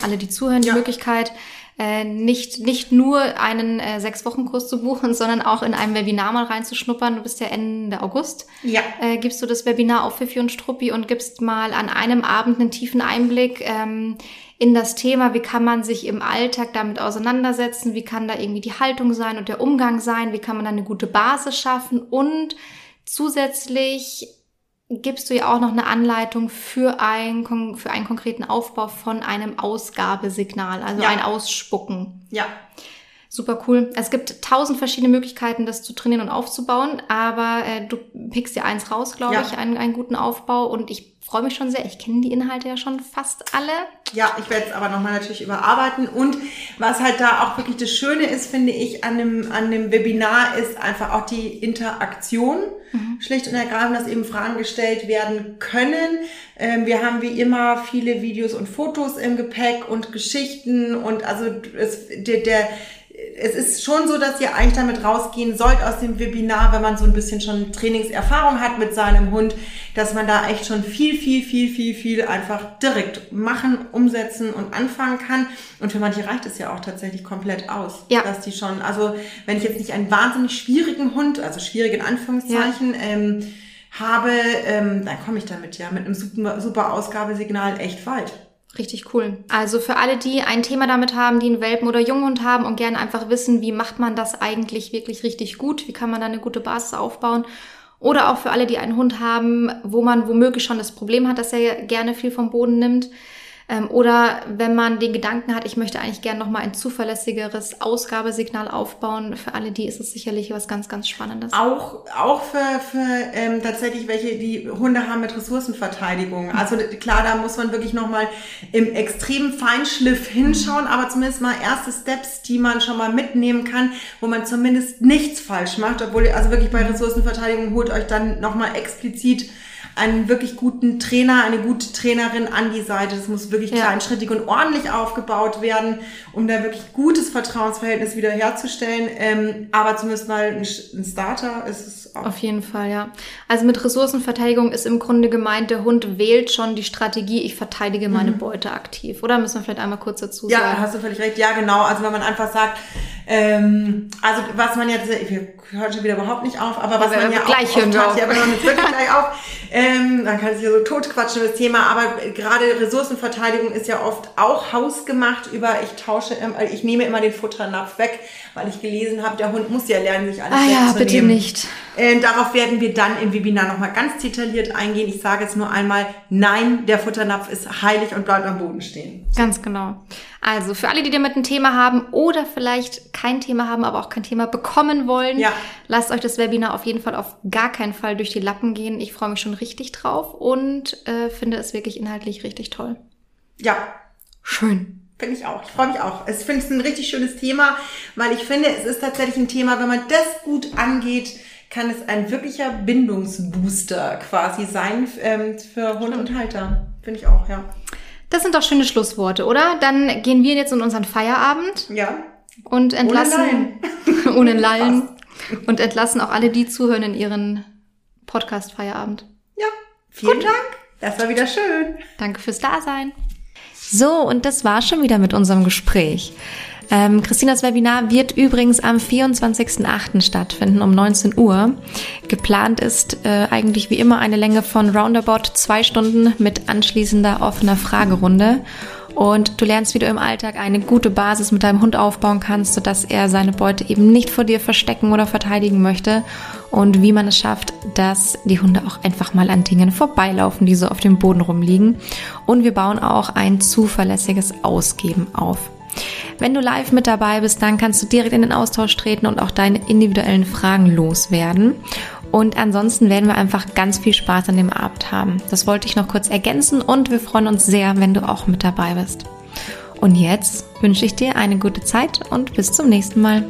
alle, die zuhören, die ja. Möglichkeit, äh, nicht, nicht nur einen äh, Sechs-Wochen-Kurs zu buchen, sondern auch in einem Webinar mal reinzuschnuppern. Du bist ja Ende August. Ja. Äh, gibst du das Webinar auf Fifi und Struppi und gibst mal an einem Abend einen tiefen Einblick ähm, in das Thema, wie kann man sich im Alltag damit auseinandersetzen, wie kann da irgendwie die Haltung sein und der Umgang sein, wie kann man da eine gute Basis schaffen und zusätzlich gibst du ja auch noch eine Anleitung für, ein, für einen konkreten Aufbau von einem Ausgabesignal, also ja. ein Ausspucken. Ja. Super cool. Es gibt tausend verschiedene Möglichkeiten, das zu trainieren und aufzubauen, aber äh, du pickst dir eins raus, glaube ja. ich, einen, einen guten Aufbau und ich freue mich schon sehr. Ich kenne die Inhalte ja schon fast alle. Ja, ich werde es aber nochmal natürlich überarbeiten. Und was halt da auch wirklich das Schöne ist, finde ich, an dem, an dem Webinar ist einfach auch die Interaktion. Mhm. Schlicht und ergreifend, dass eben Fragen gestellt werden können. Ähm, wir haben wie immer viele Videos und Fotos im Gepäck und Geschichten und also es, der, der es ist schon so, dass ihr eigentlich damit rausgehen sollt aus dem Webinar, wenn man so ein bisschen schon Trainingserfahrung hat mit seinem Hund, dass man da echt schon viel, viel, viel, viel, viel einfach direkt machen, umsetzen und anfangen kann. Und für manche reicht es ja auch tatsächlich komplett aus. Ja. Dass die schon, also wenn ich jetzt nicht einen wahnsinnig schwierigen Hund, also schwierig in Anführungszeichen, ja. ähm, habe, ähm, dann komme ich damit ja mit einem super, super Ausgabesignal echt weit. Richtig cool. Also für alle, die ein Thema damit haben, die einen Welpen oder Junghund haben und gerne einfach wissen, wie macht man das eigentlich wirklich richtig gut, wie kann man da eine gute Basis aufbauen. Oder auch für alle, die einen Hund haben, wo man womöglich schon das Problem hat, dass er gerne viel vom Boden nimmt ähm, oder wenn man den Gedanken hat, ich möchte eigentlich gerne nochmal ein zuverlässigeres Ausgabesignal aufbauen, für alle die ist es sicherlich was ganz, ganz Spannendes. Auch, auch für, für ähm, tatsächlich welche, die Hunde haben mit Ressourcenverteidigung. (laughs) Also klar, da muss man wirklich nochmal im extremen Feinschliff hinschauen, aber zumindest mal erste Steps, die man schon mal mitnehmen kann, wo man zumindest nichts falsch macht, obwohl, also wirklich bei Ressourcenverteidigung holt euch dann nochmal explizit einen wirklich guten Trainer, eine gute Trainerin an die Seite. Das muss wirklich ja. kleinschrittig und ordentlich aufgebaut werden, um da wirklich gutes Vertrauensverhältnis wiederherzustellen. Ähm, aber zumindest mal ein, ein Starter ist es auch. Auf jeden Fall, ja. Also mit Ressourcenverteidigung ist im Grunde gemeint, der Hund wählt schon die Strategie, ich verteidige meine mhm. Beute aktiv. Oder müssen wir vielleicht einmal kurz dazu sagen? Ja, hast du völlig recht. Ja, genau. Also wenn man einfach sagt, ähm, also was man jetzt, wir hören schon wieder überhaupt nicht auf, aber was ja, man ja gleich auch hören wir auf. ja, wir hören jetzt wirklich gleich auf. (laughs) Ähm, dann kann ich hier so totquatschen das Thema, aber gerade Ressourcenverteidigung ist ja oft auch hausgemacht über, ich tausche, ich nehme immer den Futternapf weg, weil ich gelesen habe, der Hund muss ja lernen, sich alles ah, ja, bitte nicht. Äh, darauf werden wir dann im Webinar nochmal ganz detailliert eingehen. Ich sage jetzt nur einmal, nein, der Futternapf ist heilig und bleibt am Boden stehen. Ganz genau. Also für alle, die damit ein Thema haben oder vielleicht kein Thema haben, aber auch kein Thema bekommen wollen, ja. lasst euch das Webinar auf jeden Fall auf gar keinen Fall durch die Lappen gehen. Ich freue mich schon richtig drauf und äh, finde es wirklich inhaltlich richtig toll. Ja. Schön. Finde ich auch. Ich freue mich auch. Ich finde es ein richtig schönes Thema, weil ich finde, es ist tatsächlich ein Thema, wenn man das gut angeht, kann es ein wirklicher Bindungsbooster quasi sein ähm, für Hund und Halter. Finde ich auch, ja. Das sind doch schöne Schlussworte, oder? Dann gehen wir jetzt in unseren Feierabend. Ja. Und entlassen. (laughs) Ohne Lallen. ohne Lallen. und entlassen auch alle, die zuhören, in ihren Podcast-Feierabend. Ja. Vielen Gut. Dank. Das war wieder schön. Danke fürs Dasein. So, und das war schon wieder mit unserem Gespräch. Ähm, Christinas Webinar wird übrigens am 24.08. stattfinden um 19 Uhr. Geplant ist äh, eigentlich wie immer eine Länge von roundabout zwei Stunden mit anschließender offener Fragerunde. Und du lernst, wie du im Alltag eine gute Basis mit deinem Hund aufbauen kannst, sodass er seine Beute eben nicht vor dir verstecken oder verteidigen möchte. Und wie man es schafft, dass die Hunde auch einfach mal an Dingen vorbeilaufen, die so auf dem Boden rumliegen. Und wir bauen auch ein zuverlässiges Ausgeben auf. Wenn du live mit dabei bist, dann kannst du direkt in den Austausch treten und auch deine individuellen Fragen loswerden. Und ansonsten werden wir einfach ganz viel Spaß an dem Abend haben. Das wollte ich noch kurz ergänzen und wir freuen uns sehr, wenn du auch mit dabei bist. Und jetzt wünsche ich dir eine gute Zeit und bis zum nächsten Mal.